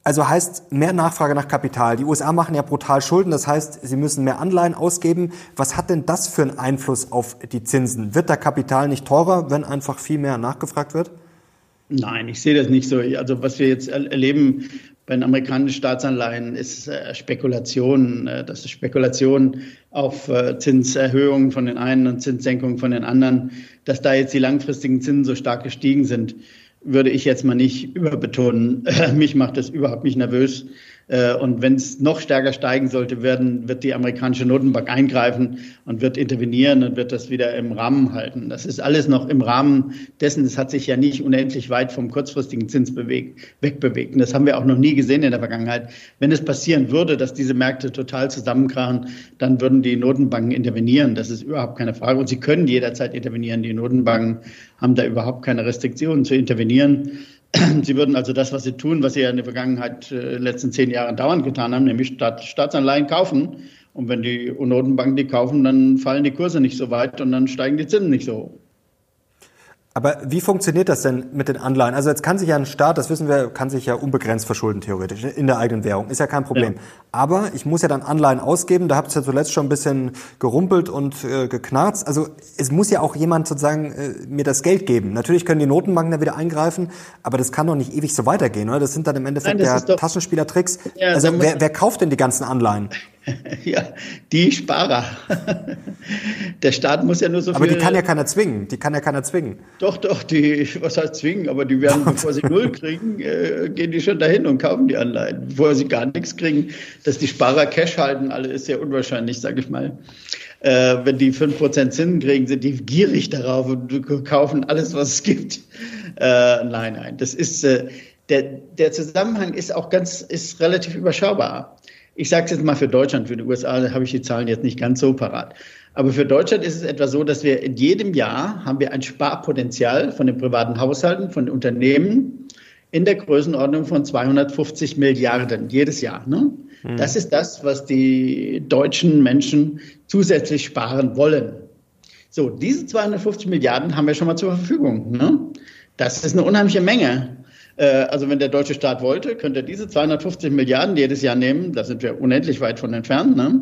Also heißt mehr Nachfrage nach Kapital. Die USA machen ja brutal Schulden, das heißt, sie müssen mehr Anleihen ausgeben. Was hat denn das für einen Einfluss auf die Zinsen? Wird da Kapital nicht teurer, wenn einfach viel mehr nachgefragt wird? Nein, ich sehe das nicht so. Also was wir jetzt erleben bei den amerikanischen Staatsanleihen ist äh, Spekulation. Äh, das ist Spekulation auf äh, Zinserhöhungen von den einen und Zinssenkungen von den anderen, dass da jetzt die langfristigen Zinsen so stark gestiegen sind würde ich jetzt mal nicht überbetonen. Mich macht das überhaupt nicht nervös. Äh, und wenn es noch stärker steigen sollte, werden, wird die amerikanische Notenbank eingreifen und wird intervenieren und wird das wieder im Rahmen halten. Das ist alles noch im Rahmen dessen. Es hat sich ja nicht unendlich weit vom kurzfristigen Zins bewegt, wegbewegt. Und das haben wir auch noch nie gesehen in der Vergangenheit. Wenn es passieren würde, dass diese Märkte total zusammenkrachen, dann würden die Notenbanken intervenieren. Das ist überhaupt keine Frage. Und sie können jederzeit intervenieren. Die Notenbanken haben da überhaupt keine Restriktionen zu intervenieren. Sie würden also das, was Sie tun, was Sie ja in der Vergangenheit, äh, letzten zehn Jahren dauernd getan haben, nämlich Staat, Staatsanleihen kaufen. Und wenn die Notenbanken die kaufen, dann fallen die Kurse nicht so weit und dann steigen die Zinsen nicht so. Aber wie funktioniert das denn mit den Anleihen? Also jetzt kann sich ja ein Staat, das wissen wir, kann sich ja unbegrenzt verschulden theoretisch in der eigenen Währung. Ist ja kein Problem. Ja. Aber ich muss ja dann Anleihen ausgeben. Da habt ihr ja zuletzt schon ein bisschen gerumpelt und äh, geknarzt. Also es muss ja auch jemand sozusagen äh, mir das Geld geben. Natürlich können die Notenbanken da wieder eingreifen, aber das kann doch nicht ewig so weitergehen, oder? Das sind dann im Endeffekt Nein, ja Taschenspielertricks. Ja, also wer, wer kauft denn die ganzen Anleihen? Ja, die Sparer. Der Staat muss ja nur so viel. Aber die kann ja keiner zwingen. Die kann ja keiner zwingen. Doch, doch, die, was heißt zwingen? Aber die werden, bevor sie null kriegen, äh, gehen die schon dahin und kaufen die Anleihen. Bevor sie gar nichts kriegen, dass die Sparer Cash halten, alle ist ja unwahrscheinlich, sage ich mal. Äh, wenn die 5% Zinsen kriegen, sind die gierig darauf und kaufen alles, was es gibt. Äh, nein, nein, das ist, äh, der, der Zusammenhang ist auch ganz, ist relativ überschaubar. Ich sage es jetzt mal für Deutschland, für die USA habe ich die Zahlen jetzt nicht ganz so parat. Aber für Deutschland ist es etwa so, dass wir in jedem Jahr haben wir ein Sparpotenzial von den privaten Haushalten, von den Unternehmen in der Größenordnung von 250 Milliarden jedes Jahr. Ne? Mhm. Das ist das, was die deutschen Menschen zusätzlich sparen wollen. So, diese 250 Milliarden haben wir schon mal zur Verfügung. Ne? Das ist eine unheimliche Menge. Äh, also wenn der deutsche Staat wollte, könnte er diese 250 Milliarden jedes Jahr nehmen, da sind wir unendlich weit von entfernt, ne?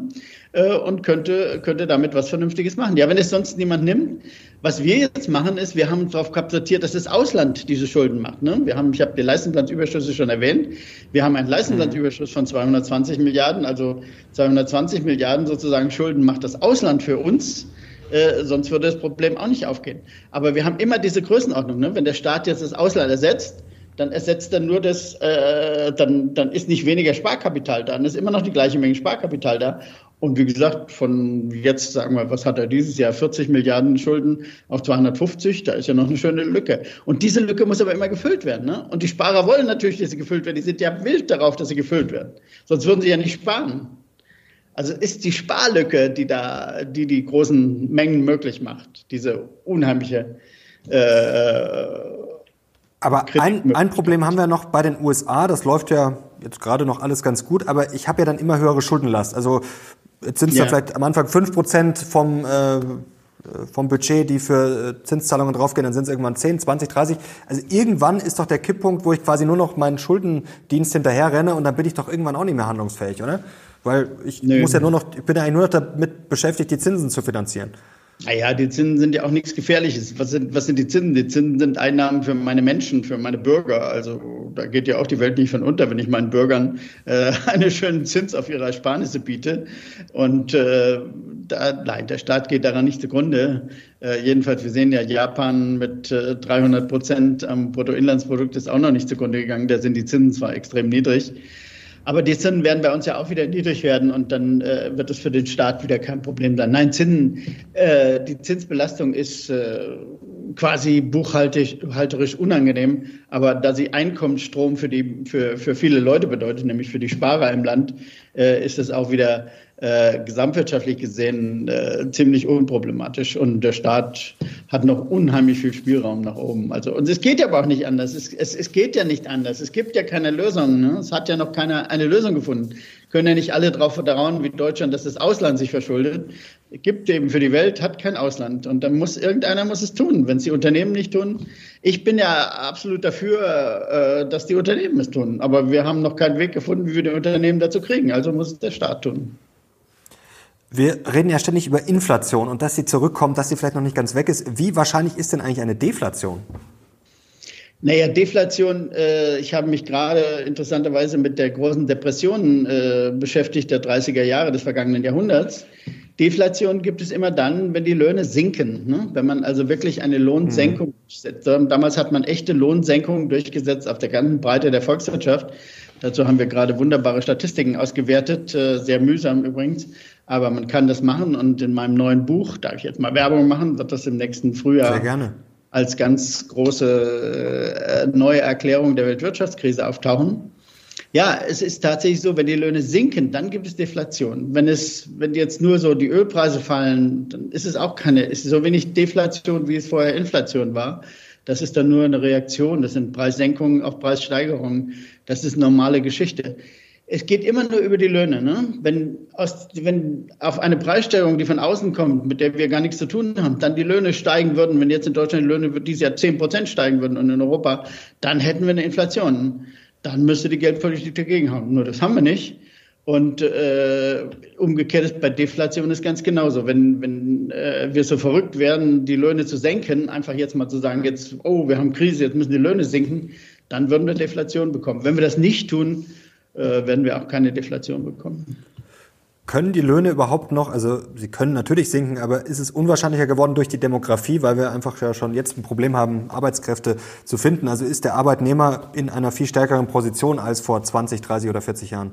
Äh, und könnte, könnte damit was Vernünftiges machen. Ja, wenn es sonst niemand nimmt, was wir jetzt machen, ist, wir haben darauf kapaziert, dass das Ausland diese Schulden macht. Ne? Wir haben, ich habe die Leistungsbilanzüberschüsse schon erwähnt. Wir haben einen Leistungsbilanzüberschuss von 220 Milliarden, also 220 Milliarden sozusagen Schulden macht das Ausland für uns. Äh, sonst würde das Problem auch nicht aufgehen. Aber wir haben immer diese Größenordnung. Ne? Wenn der Staat jetzt das Ausland ersetzt, dann ersetzt er nur das, äh, dann, dann ist nicht weniger Sparkapital da, dann ist immer noch die gleiche Menge Sparkapital da. Und wie gesagt, von jetzt sagen wir, was hat er dieses Jahr? 40 Milliarden Schulden auf 250, da ist ja noch eine schöne Lücke. Und diese Lücke muss aber immer gefüllt werden. Ne? Und die Sparer wollen natürlich, dass sie gefüllt werden. Die sind ja wild darauf, dass sie gefüllt werden. Sonst würden sie ja nicht sparen. Also ist die Sparlücke, die da, die die großen Mengen möglich macht, diese unheimliche äh, aber ein, ein Problem haben wir noch bei den USA, das läuft ja jetzt gerade noch alles ganz gut, aber ich habe ja dann immer höhere Schuldenlast. Also jetzt sind es ja. vielleicht am Anfang fünf Prozent vom, äh, vom Budget, die für äh, Zinszahlungen draufgehen, dann sind es irgendwann 10, 20, 30. Also irgendwann ist doch der Kipppunkt, wo ich quasi nur noch meinen Schuldendienst hinterher renne und dann bin ich doch irgendwann auch nicht mehr handlungsfähig, oder? Weil ich nee. muss ja nur noch, ich bin ja eigentlich nur noch damit beschäftigt, die Zinsen zu finanzieren. Naja, die Zinsen sind ja auch nichts Gefährliches. Was sind, was sind die Zinsen? Die Zinsen sind Einnahmen für meine Menschen, für meine Bürger. Also da geht ja auch die Welt nicht von unter, wenn ich meinen Bürgern äh, einen schönen Zins auf ihre Ersparnisse biete. Und äh, da, nein, der Staat geht daran nicht zugrunde. Äh, jedenfalls, wir sehen ja, Japan mit äh, 300 Prozent am Bruttoinlandsprodukt ist auch noch nicht zugrunde gegangen. Da sind die Zinsen zwar extrem niedrig. Aber die Zinsen werden bei uns ja auch wieder niedrig werden und dann äh, wird es für den Staat wieder kein Problem sein. Nein, Zinsen, äh, die Zinsbelastung ist äh, quasi buchhalterisch unangenehm, aber da sie Einkommensstrom für, die, für, für viele Leute bedeutet, nämlich für die Sparer im Land, äh, ist es auch wieder äh, gesamtwirtschaftlich gesehen äh, ziemlich unproblematisch. Und der Staat hat noch unheimlich viel Spielraum nach oben. Also, und es geht ja aber auch nicht anders. Es, es, es geht ja nicht anders. Es gibt ja keine Lösung. Ne? Es hat ja noch keiner eine Lösung gefunden. Können ja nicht alle darauf vertrauen, wie Deutschland, dass das Ausland sich verschuldet. Gibt eben für die Welt, hat kein Ausland. Und dann muss irgendeiner muss es tun. Wenn es die Unternehmen nicht tun, ich bin ja absolut dafür, äh, dass die Unternehmen es tun. Aber wir haben noch keinen Weg gefunden, wie wir die Unternehmen dazu kriegen. Also muss es der Staat tun. Wir reden ja ständig über Inflation und dass sie zurückkommt, dass sie vielleicht noch nicht ganz weg ist. Wie wahrscheinlich ist denn eigentlich eine Deflation? Naja, Deflation, äh, ich habe mich gerade interessanterweise mit der großen Depression äh, beschäftigt der 30er Jahre des vergangenen Jahrhunderts. Deflation gibt es immer dann, wenn die Löhne sinken. Ne? Wenn man also wirklich eine Lohnsenkung mhm. setzt. Damals hat man echte Lohnsenkungen durchgesetzt auf der ganzen Breite der Volkswirtschaft. Dazu haben wir gerade wunderbare Statistiken ausgewertet, äh, sehr mühsam übrigens. Aber man kann das machen und in meinem neuen Buch, darf ich jetzt mal Werbung machen, wird das im nächsten Frühjahr Sehr gerne. als ganz große äh, neue Erklärung der Weltwirtschaftskrise auftauchen. Ja, es ist tatsächlich so, wenn die Löhne sinken, dann gibt es Deflation. Wenn es, wenn jetzt nur so die Ölpreise fallen, dann ist es auch keine, ist so wenig Deflation, wie es vorher Inflation war. Das ist dann nur eine Reaktion. Das sind Preissenkungen auf Preissteigerungen. Das ist normale Geschichte es geht immer nur über die Löhne. Ne? Wenn, aus, wenn auf eine Preissteigerung, die von außen kommt, mit der wir gar nichts zu tun haben, dann die Löhne steigen würden, wenn jetzt in Deutschland die Löhne dieses Jahr 10 Prozent steigen würden und in Europa, dann hätten wir eine Inflation. Dann müsste die Geldpolitik dagegen haben. Nur das haben wir nicht. Und äh, umgekehrt ist bei Deflation ist ganz genauso. Wenn, wenn äh, wir so verrückt werden, die Löhne zu senken, einfach jetzt mal zu sagen, jetzt, oh, wir haben Krise, jetzt müssen die Löhne sinken, dann würden wir Deflation bekommen. Wenn wir das nicht tun, werden wir auch keine Deflation bekommen. Können die Löhne überhaupt noch, also sie können natürlich sinken, aber ist es unwahrscheinlicher geworden durch die Demografie, weil wir einfach ja schon jetzt ein Problem haben, Arbeitskräfte zu finden? Also ist der Arbeitnehmer in einer viel stärkeren Position als vor 20, 30 oder 40 Jahren?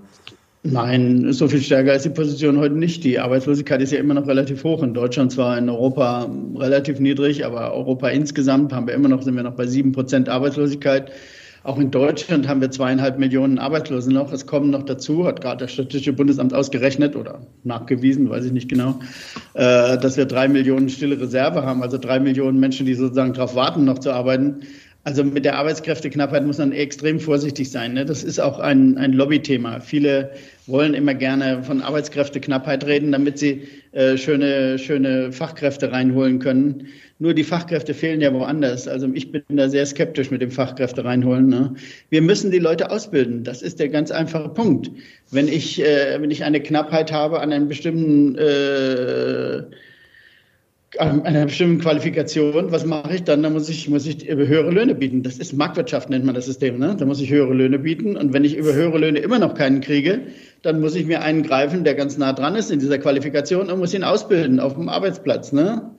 Nein, so viel stärker ist die Position heute nicht. Die Arbeitslosigkeit ist ja immer noch relativ hoch. In Deutschland zwar in Europa relativ niedrig, aber Europa insgesamt haben wir immer noch, sind wir noch bei sieben Prozent Arbeitslosigkeit. Auch in Deutschland haben wir zweieinhalb Millionen Arbeitslose noch. Es kommen noch dazu, hat gerade das Statistische Bundesamt ausgerechnet oder nachgewiesen, weiß ich nicht genau, äh, dass wir drei Millionen stille Reserve haben, also drei Millionen Menschen, die sozusagen darauf warten, noch zu arbeiten. Also mit der Arbeitskräfteknappheit muss man extrem vorsichtig sein. Ne? Das ist auch ein, ein Lobbythema. Viele wollen immer gerne von Arbeitskräfteknappheit reden, damit sie äh, schöne, schöne Fachkräfte reinholen können. Nur die Fachkräfte fehlen ja woanders. Also ich bin da sehr skeptisch mit dem Fachkräfte reinholen. Ne? Wir müssen die Leute ausbilden. Das ist der ganz einfache Punkt. Wenn ich, äh, wenn ich eine Knappheit habe an einem bestimmten äh, einer bestimmten Qualifikation, was mache ich dann? Da muss ich, muss ich höhere Löhne bieten. Das ist Marktwirtschaft, nennt man das System. Ne? Da muss ich höhere Löhne bieten. Und wenn ich über höhere Löhne immer noch keinen kriege, dann muss ich mir einen greifen, der ganz nah dran ist in dieser Qualifikation und muss ihn ausbilden auf dem Arbeitsplatz. Ne?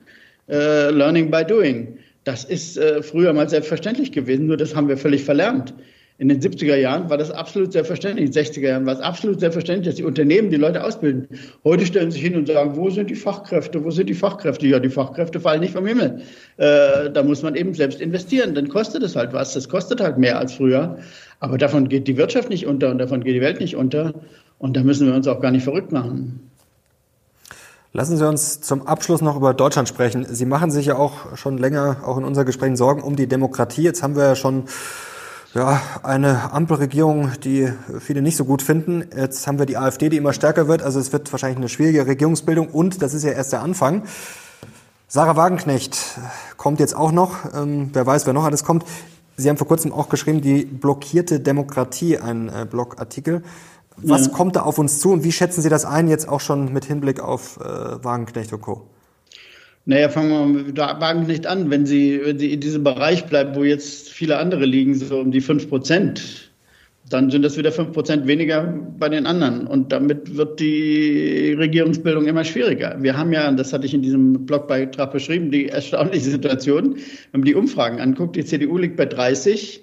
Äh, learning by doing. Das ist äh, früher mal selbstverständlich gewesen, nur das haben wir völlig verlernt. In den 70er Jahren war das absolut selbstverständlich. In den 60er Jahren war es absolut selbstverständlich, dass die Unternehmen die Leute ausbilden. Heute stellen sie sich hin und sagen, wo sind die Fachkräfte? Wo sind die Fachkräfte? Ja, die Fachkräfte fallen nicht vom Himmel. Äh, da muss man eben selbst investieren. Dann kostet es halt was. Das kostet halt mehr als früher. Aber davon geht die Wirtschaft nicht unter und davon geht die Welt nicht unter. Und da müssen wir uns auch gar nicht verrückt machen. Lassen Sie uns zum Abschluss noch über Deutschland sprechen. Sie machen sich ja auch schon länger, auch in unseren Gesprächen, Sorgen um die Demokratie. Jetzt haben wir ja schon ja, eine Ampelregierung, die viele nicht so gut finden. Jetzt haben wir die AfD, die immer stärker wird. Also es wird wahrscheinlich eine schwierige Regierungsbildung und das ist ja erst der Anfang. Sarah Wagenknecht kommt jetzt auch noch. Ähm, wer weiß, wer noch alles kommt. Sie haben vor kurzem auch geschrieben, die blockierte Demokratie, ein äh, Blogartikel. Was ja. kommt da auf uns zu und wie schätzen Sie das ein, jetzt auch schon mit Hinblick auf äh, Wagenknecht und Co.? Naja, fangen wir mit Wagenknecht an. Wenn sie, wenn sie in diesem Bereich bleibt, wo jetzt viele andere liegen, so um die 5 Prozent, dann sind das wieder 5 Prozent weniger bei den anderen. Und damit wird die Regierungsbildung immer schwieriger. Wir haben ja, das hatte ich in diesem Blogbeitrag beschrieben, die erstaunliche Situation, wenn man die Umfragen anguckt, die CDU liegt bei 30,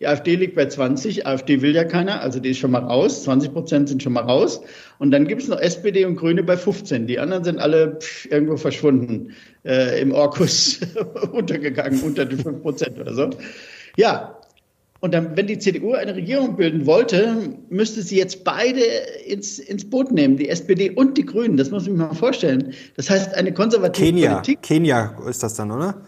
die AfD liegt bei 20, AfD will ja keiner, also die ist schon mal raus, 20 Prozent sind schon mal raus. Und dann gibt es noch SPD und Grüne bei 15. Die anderen sind alle pff, irgendwo verschwunden, äh, im Orkus untergegangen, unter die 5 Prozent oder so. Ja, Und dann, wenn die CDU eine Regierung bilden wollte, müsste sie jetzt beide ins, ins Boot nehmen, die SPD und die Grünen. Das muss ich mir mal vorstellen. Das heißt, eine konservative Kenia. Politik. Kenia ist das dann, oder?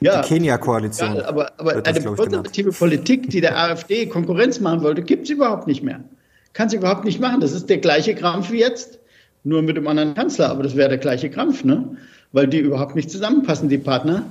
Ja, die Kenia-Koalition. Ja, aber, aber eine konservative Politik, die der AfD Konkurrenz machen wollte, gibt es überhaupt nicht mehr. Kann sie überhaupt nicht machen. Das ist der gleiche Krampf wie jetzt, nur mit dem anderen Kanzler. Aber das wäre der gleiche Krampf, ne? weil die überhaupt nicht zusammenpassen, die Partner.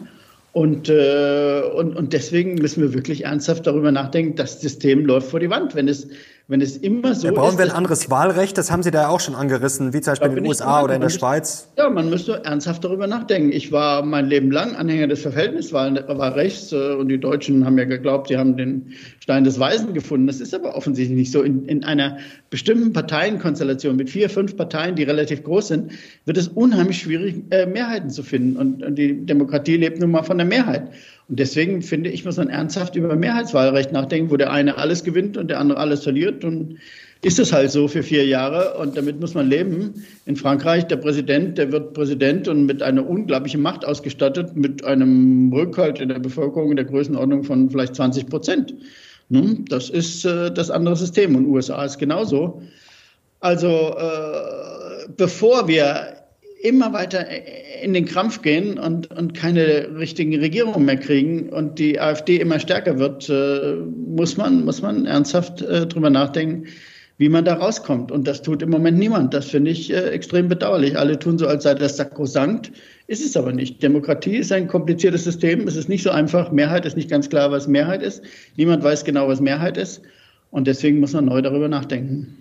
Und, äh, und, und deswegen müssen wir wirklich ernsthaft darüber nachdenken, das System läuft vor die Wand. Wenn es, wenn es immer so ja, brauchen ist. wir ein anderes Wahlrecht? Das haben Sie da auch schon angerissen, wie zum Beispiel in den USA oder in der Schweiz. Ja, man müsste ernsthaft darüber nachdenken. Ich war mein Leben lang Anhänger des Verhältniswahlrechts äh, und die Deutschen haben ja geglaubt, sie haben den Stein des Weisen gefunden. Das ist aber offensichtlich nicht so. In, in einer bestimmten Parteienkonstellation mit vier, fünf Parteien, die relativ groß sind, wird es unheimlich schwierig, äh, Mehrheiten zu finden. Und, und die Demokratie lebt nun mal von der Mehrheit. Und deswegen finde ich, muss man ernsthaft über Mehrheitswahlrecht nachdenken, wo der eine alles gewinnt und der andere alles verliert. Und ist es halt so für vier Jahre und damit muss man leben. In Frankreich, der Präsident, der wird Präsident und mit einer unglaublichen Macht ausgestattet, mit einem Rückhalt in der Bevölkerung in der Größenordnung von vielleicht 20 Prozent. Das ist äh, das andere System und USA ist genauso. Also äh, bevor wir immer weiter in den Krampf gehen und, und keine richtigen Regierungen mehr kriegen und die AfD immer stärker wird, äh, muss, man, muss man ernsthaft äh, drüber nachdenken, wie man da rauskommt. Und das tut im Moment niemand. Das finde ich äh, extrem bedauerlich. Alle tun so, als sei das sakrosankt. Ist es aber nicht. Demokratie ist ein kompliziertes System. Es ist nicht so einfach. Mehrheit ist nicht ganz klar, was Mehrheit ist. Niemand weiß genau, was Mehrheit ist. Und deswegen muss man neu darüber nachdenken.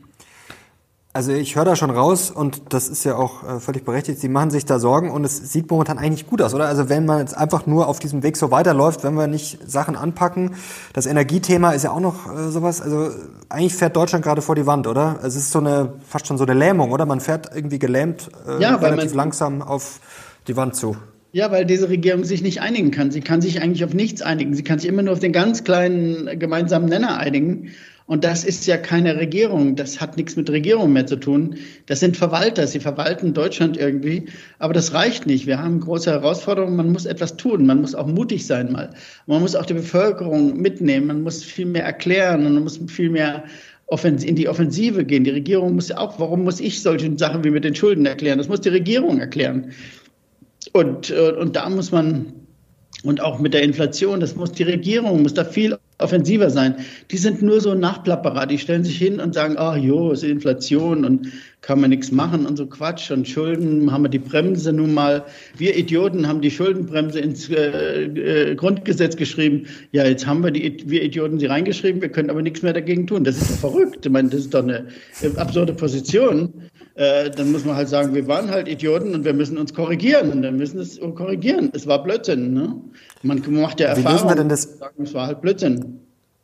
Also ich höre da schon raus und das ist ja auch äh, völlig berechtigt. Sie machen sich da Sorgen und es sieht momentan eigentlich gut aus, oder? Also wenn man jetzt einfach nur auf diesem Weg so weiterläuft, wenn wir nicht Sachen anpacken, das Energiethema ist ja auch noch äh, sowas. Also eigentlich fährt Deutschland gerade vor die Wand, oder? Es ist so eine fast schon so eine Lähmung, oder? Man fährt irgendwie gelähmt äh, ja, relativ langsam auf die Wand zu. Ja, weil diese Regierung sich nicht einigen kann. Sie kann sich eigentlich auf nichts einigen. Sie kann sich immer nur auf den ganz kleinen gemeinsamen Nenner einigen. Und das ist ja keine Regierung. Das hat nichts mit Regierung mehr zu tun. Das sind Verwalter. Sie verwalten Deutschland irgendwie. Aber das reicht nicht. Wir haben große Herausforderungen. Man muss etwas tun. Man muss auch mutig sein mal. Man muss auch die Bevölkerung mitnehmen. Man muss viel mehr erklären und man muss viel mehr in die Offensive gehen. Die Regierung muss ja auch, warum muss ich solche Sachen wie mit den Schulden erklären? Das muss die Regierung erklären. Und, äh, und da muss man, und auch mit der Inflation, das muss die Regierung, muss da viel offensiver sein. Die sind nur so Nachplapperer, die stellen sich hin und sagen, ah, oh, jo, ist Inflation und kann man nichts machen und so Quatsch und Schulden, haben wir die Bremse nun mal. Wir Idioten haben die Schuldenbremse ins äh, äh, Grundgesetz geschrieben. Ja, jetzt haben wir die, wir Idioten sie reingeschrieben, wir können aber nichts mehr dagegen tun. Das ist doch verrückt. Ich meine, das ist doch eine absurde Position. Äh, dann muss man halt sagen, wir waren halt Idioten und wir müssen uns korrigieren und dann müssen es korrigieren. Es war Blödsinn. Ne? Man macht ja Erfahrung. Wie lösen wir denn das? Es war halt Blödsinn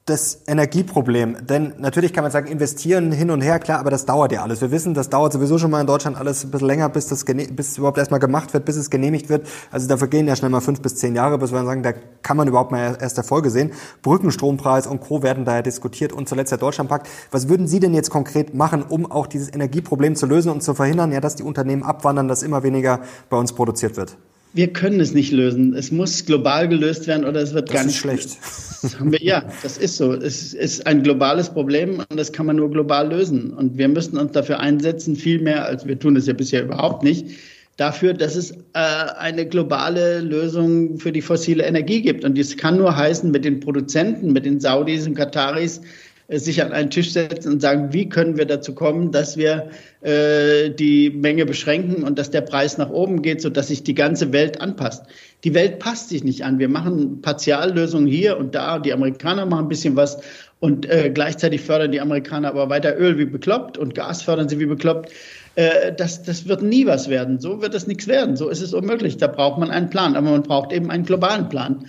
das Energieproblem. Denn natürlich kann man sagen, investieren hin und her, klar, aber das dauert ja alles. Wir wissen, das dauert sowieso schon mal in Deutschland alles ein bisschen länger, bis das bis überhaupt erstmal gemacht wird, bis es genehmigt wird. Also dafür gehen ja schnell mal fünf bis zehn Jahre, bis wir sagen, da kann man überhaupt mal erst Erfolge sehen. Brückenstrompreis und Co. werden daher diskutiert und zuletzt der Deutschlandpakt. Was würden Sie denn jetzt konkret machen, um auch dieses Energieproblem zu lösen und zu verhindern, ja, dass die Unternehmen abwandern, dass immer weniger bei uns produziert wird? Wir können es nicht lösen. Es muss global gelöst werden oder es wird das ganz schlecht. Das wir, ja, das ist so. Es ist ein globales Problem und das kann man nur global lösen. Und wir müssen uns dafür einsetzen, viel mehr, als wir tun es ja bisher überhaupt nicht, dafür, dass es äh, eine globale Lösung für die fossile Energie gibt. Und dies kann nur heißen, mit den Produzenten, mit den Saudis und Kataris sich an einen Tisch setzen und sagen, wie können wir dazu kommen, dass wir äh, die Menge beschränken und dass der Preis nach oben geht, sodass sich die ganze Welt anpasst. Die Welt passt sich nicht an. Wir machen Partiallösungen hier und da. Die Amerikaner machen ein bisschen was und äh, gleichzeitig fördern die Amerikaner aber weiter Öl wie bekloppt und Gas fördern sie wie bekloppt. Äh, das, das wird nie was werden. So wird es nichts werden. So ist es unmöglich. Da braucht man einen Plan. Aber man braucht eben einen globalen Plan.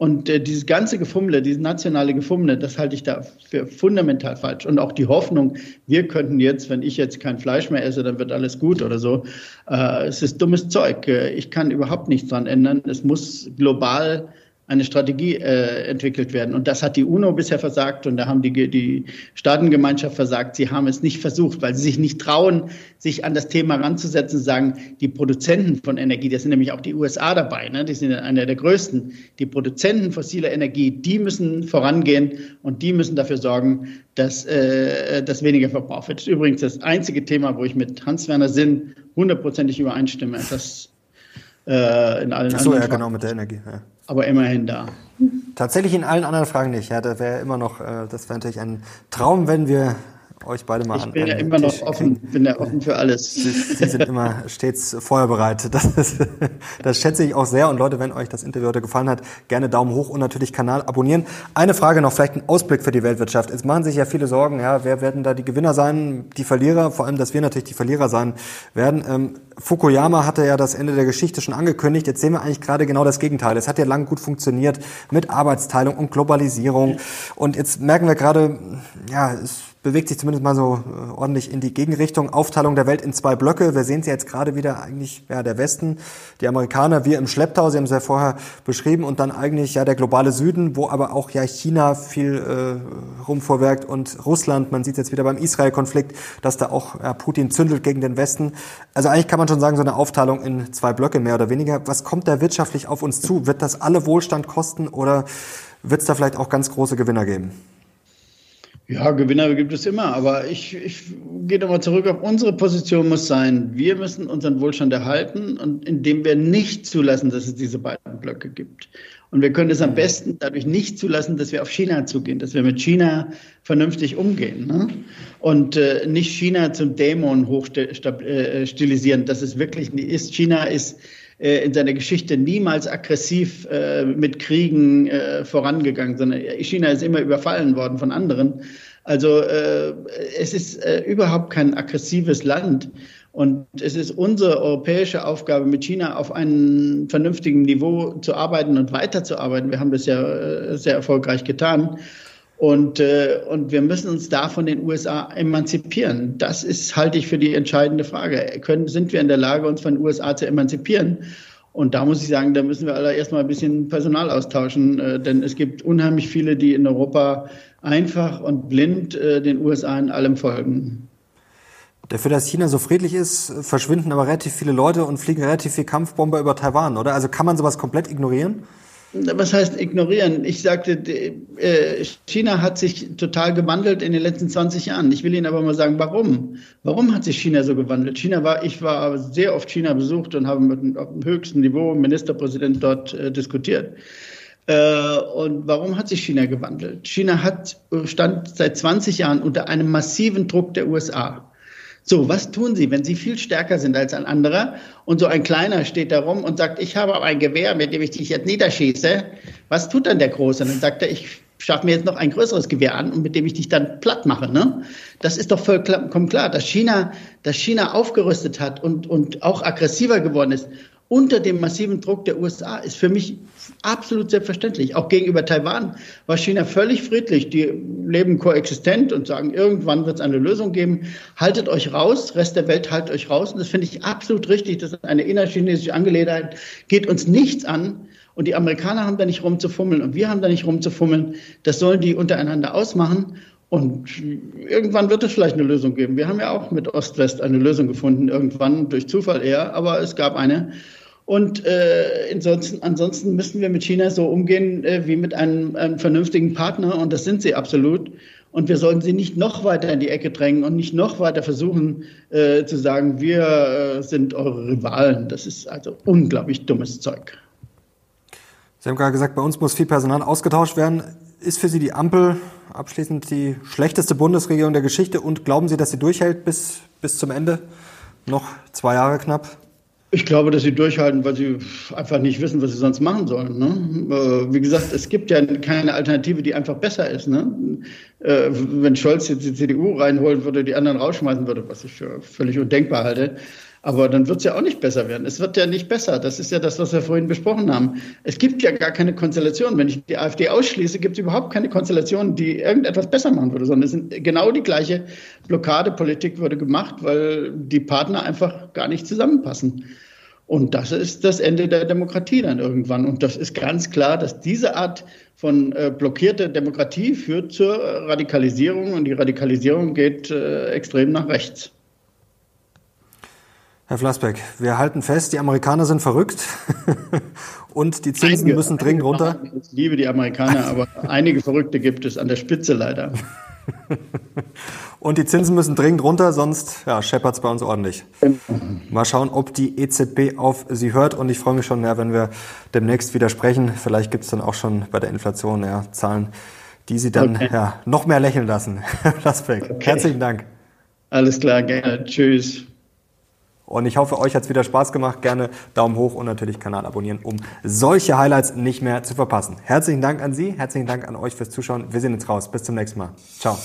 Und äh, dieses ganze Gefummle, dieses nationale Gefummle, das halte ich da für fundamental falsch. Und auch die Hoffnung, wir könnten jetzt, wenn ich jetzt kein Fleisch mehr esse, dann wird alles gut oder so. Äh, es ist dummes Zeug. Äh, ich kann überhaupt nichts dran ändern. Es muss global eine Strategie äh, entwickelt werden. Und das hat die UNO bisher versagt und da haben die, die Staatengemeinschaft versagt. Sie haben es nicht versucht, weil sie sich nicht trauen, sich an das Thema ranzusetzen und sagen, die Produzenten von Energie, das sind nämlich auch die USA dabei, ne? die sind einer der größten, die Produzenten fossiler Energie, die müssen vorangehen und die müssen dafür sorgen, dass, äh, dass weniger verbraucht wird. Das ist übrigens das einzige Thema, wo ich mit Hans-Werner Sinn hundertprozentig übereinstimme. Das äh, in allen Ach so, ja, Fragen. genau, mit der Energie. Ja. Aber immerhin da. Tatsächlich in allen anderen Fragen nicht. Ja, da wäre immer noch, äh, das wäre natürlich ein Traum, wenn wir euch beide mal ich an. Ich bin ja immer Tisch noch offen, bin ja offen für alles. Sie, Sie sind immer stets feuerbereit. Das, ist, das schätze ich auch sehr. Und Leute, wenn euch das Interview heute gefallen hat, gerne Daumen hoch und natürlich Kanal abonnieren. Eine Frage noch, vielleicht ein Ausblick für die Weltwirtschaft. Es machen sich ja viele Sorgen, ja, wer werden da die Gewinner sein, die Verlierer, vor allem, dass wir natürlich die Verlierer sein werden. Ähm, Fukuyama hatte ja das Ende der Geschichte schon angekündigt. Jetzt sehen wir eigentlich gerade genau das Gegenteil. Es hat ja lang gut funktioniert mit Arbeitsteilung und Globalisierung. Und jetzt merken wir gerade, ja, es bewegt sich zumindest mal so äh, ordentlich in die Gegenrichtung. Aufteilung der Welt in zwei Blöcke. Wir sehen sie jetzt gerade wieder eigentlich, ja, der Westen, die Amerikaner, wir im Schlepptau, Sie haben es ja vorher beschrieben, und dann eigentlich, ja, der globale Süden, wo aber auch, ja, China viel äh, rumvorwerkt und Russland, man sieht jetzt wieder beim Israel-Konflikt, dass da auch ja, Putin zündelt gegen den Westen. Also eigentlich kann man schon sagen, so eine Aufteilung in zwei Blöcke mehr oder weniger. Was kommt da wirtschaftlich auf uns zu? Wird das alle Wohlstand kosten oder wird es da vielleicht auch ganz große Gewinner geben? Ja, Gewinner gibt es immer, aber ich, ich gehe nochmal zurück auf unsere Position muss sein. Wir müssen unseren Wohlstand erhalten und indem wir nicht zulassen, dass es diese beiden Blöcke gibt. Und wir können es am besten dadurch nicht zulassen, dass wir auf China zugehen, dass wir mit China vernünftig umgehen ne? und äh, nicht China zum Dämon hochstilisieren. Äh, dass es wirklich ist. China ist äh, in seiner Geschichte niemals aggressiv äh, mit Kriegen äh, vorangegangen, sondern China ist immer überfallen worden von anderen. Also äh, es ist äh, überhaupt kein aggressives Land. Und es ist unsere europäische Aufgabe, mit China auf einem vernünftigen Niveau zu arbeiten und weiterzuarbeiten. Wir haben das ja äh, sehr erfolgreich getan. Und, äh, und wir müssen uns da von den USA emanzipieren. Das ist, halte ich für die entscheidende Frage. Können, sind wir in der Lage, uns von den USA zu emanzipieren? Und da muss ich sagen, da müssen wir alle erstmal ein bisschen Personal austauschen, äh, denn es gibt unheimlich viele, die in Europa einfach und blind äh, den USA in allem folgen. Dafür, dass China so friedlich ist, verschwinden aber relativ viele Leute und fliegen relativ viel Kampfbomber über Taiwan, oder? Also kann man sowas komplett ignorieren? Was heißt ignorieren? Ich sagte, äh, China hat sich total gewandelt in den letzten 20 Jahren. Ich will Ihnen aber mal sagen, warum? Warum hat sich China so gewandelt? China war, ich war sehr oft China besucht und habe mit, auf dem höchsten Niveau Ministerpräsident dort äh, diskutiert. Äh, und warum hat sich China gewandelt? China hat, stand seit 20 Jahren unter einem massiven Druck der USA. So, was tun Sie, wenn Sie viel stärker sind als ein anderer und so ein Kleiner steht da rum und sagt, ich habe ein Gewehr, mit dem ich dich jetzt niederschieße? Was tut dann der Große? Und dann sagt er, ich schaffe mir jetzt noch ein größeres Gewehr an und mit dem ich dich dann platt mache. Ne? Das ist doch vollkommen klar, dass China, dass China aufgerüstet hat und, und auch aggressiver geworden ist unter dem massiven Druck der USA ist für mich absolut selbstverständlich. Auch gegenüber Taiwan war China völlig friedlich. Die leben koexistent und sagen, irgendwann wird es eine Lösung geben. Haltet euch raus, Rest der Welt haltet euch raus. Und das finde ich absolut richtig. Das ist eine innerchinesische Angelegenheit, geht uns nichts an. Und die Amerikaner haben da nicht rumzufummeln und wir haben da nicht rumzufummeln. Das sollen die untereinander ausmachen. Und irgendwann wird es vielleicht eine Lösung geben. Wir haben ja auch mit Ost-West eine Lösung gefunden, irgendwann durch Zufall eher, aber es gab eine. Und äh, ansonsten, ansonsten müssen wir mit China so umgehen äh, wie mit einem, einem vernünftigen Partner. Und das sind sie absolut. Und wir sollten sie nicht noch weiter in die Ecke drängen und nicht noch weiter versuchen äh, zu sagen, wir äh, sind eure Rivalen. Das ist also unglaublich dummes Zeug. Sie haben gerade gesagt, bei uns muss viel Personal ausgetauscht werden. Ist für Sie die Ampel abschließend die schlechteste Bundesregierung der Geschichte und glauben Sie, dass sie durchhält bis, bis zum Ende? Noch zwei Jahre knapp? Ich glaube, dass sie durchhalten, weil sie einfach nicht wissen, was sie sonst machen sollen. Ne? Äh, wie gesagt, es gibt ja keine Alternative, die einfach besser ist. Ne? Äh, wenn Scholz jetzt die CDU reinholen würde, die anderen rausschmeißen würde, was ich für völlig undenkbar halte, aber dann wird es ja auch nicht besser werden. Es wird ja nicht besser. Das ist ja das, was wir vorhin besprochen haben. Es gibt ja gar keine Konstellation. Wenn ich die AfD ausschließe, gibt es überhaupt keine Konstellation, die irgendetwas besser machen würde, sondern es sind genau die gleiche Blockadepolitik wurde gemacht, weil die Partner einfach gar nicht zusammenpassen. Und das ist das Ende der Demokratie dann irgendwann. Und das ist ganz klar, dass diese Art von äh, blockierter Demokratie führt zur Radikalisierung und die Radikalisierung geht äh, extrem nach rechts. Herr Flassbeck, wir halten fest, die Amerikaner sind verrückt und die Zinsen einige, müssen dringend runter. Ich liebe die Amerikaner, aber einige Verrückte gibt es an der Spitze leider. Und die Zinsen müssen dringend runter, sonst ja, scheppert es bei uns ordentlich. Mal schauen, ob die EZB auf Sie hört. Und ich freue mich schon mehr, wenn wir demnächst wieder sprechen. Vielleicht gibt es dann auch schon bei der Inflation ja, Zahlen, die Sie dann okay. ja, noch mehr lächeln lassen. Plasbeck, okay. herzlichen Dank. Alles klar, gerne. Tschüss. Und ich hoffe, euch hat es wieder Spaß gemacht. Gerne Daumen hoch und natürlich Kanal abonnieren, um solche Highlights nicht mehr zu verpassen. Herzlichen Dank an Sie, herzlichen Dank an euch fürs Zuschauen. Wir sehen uns raus. Bis zum nächsten Mal. Ciao.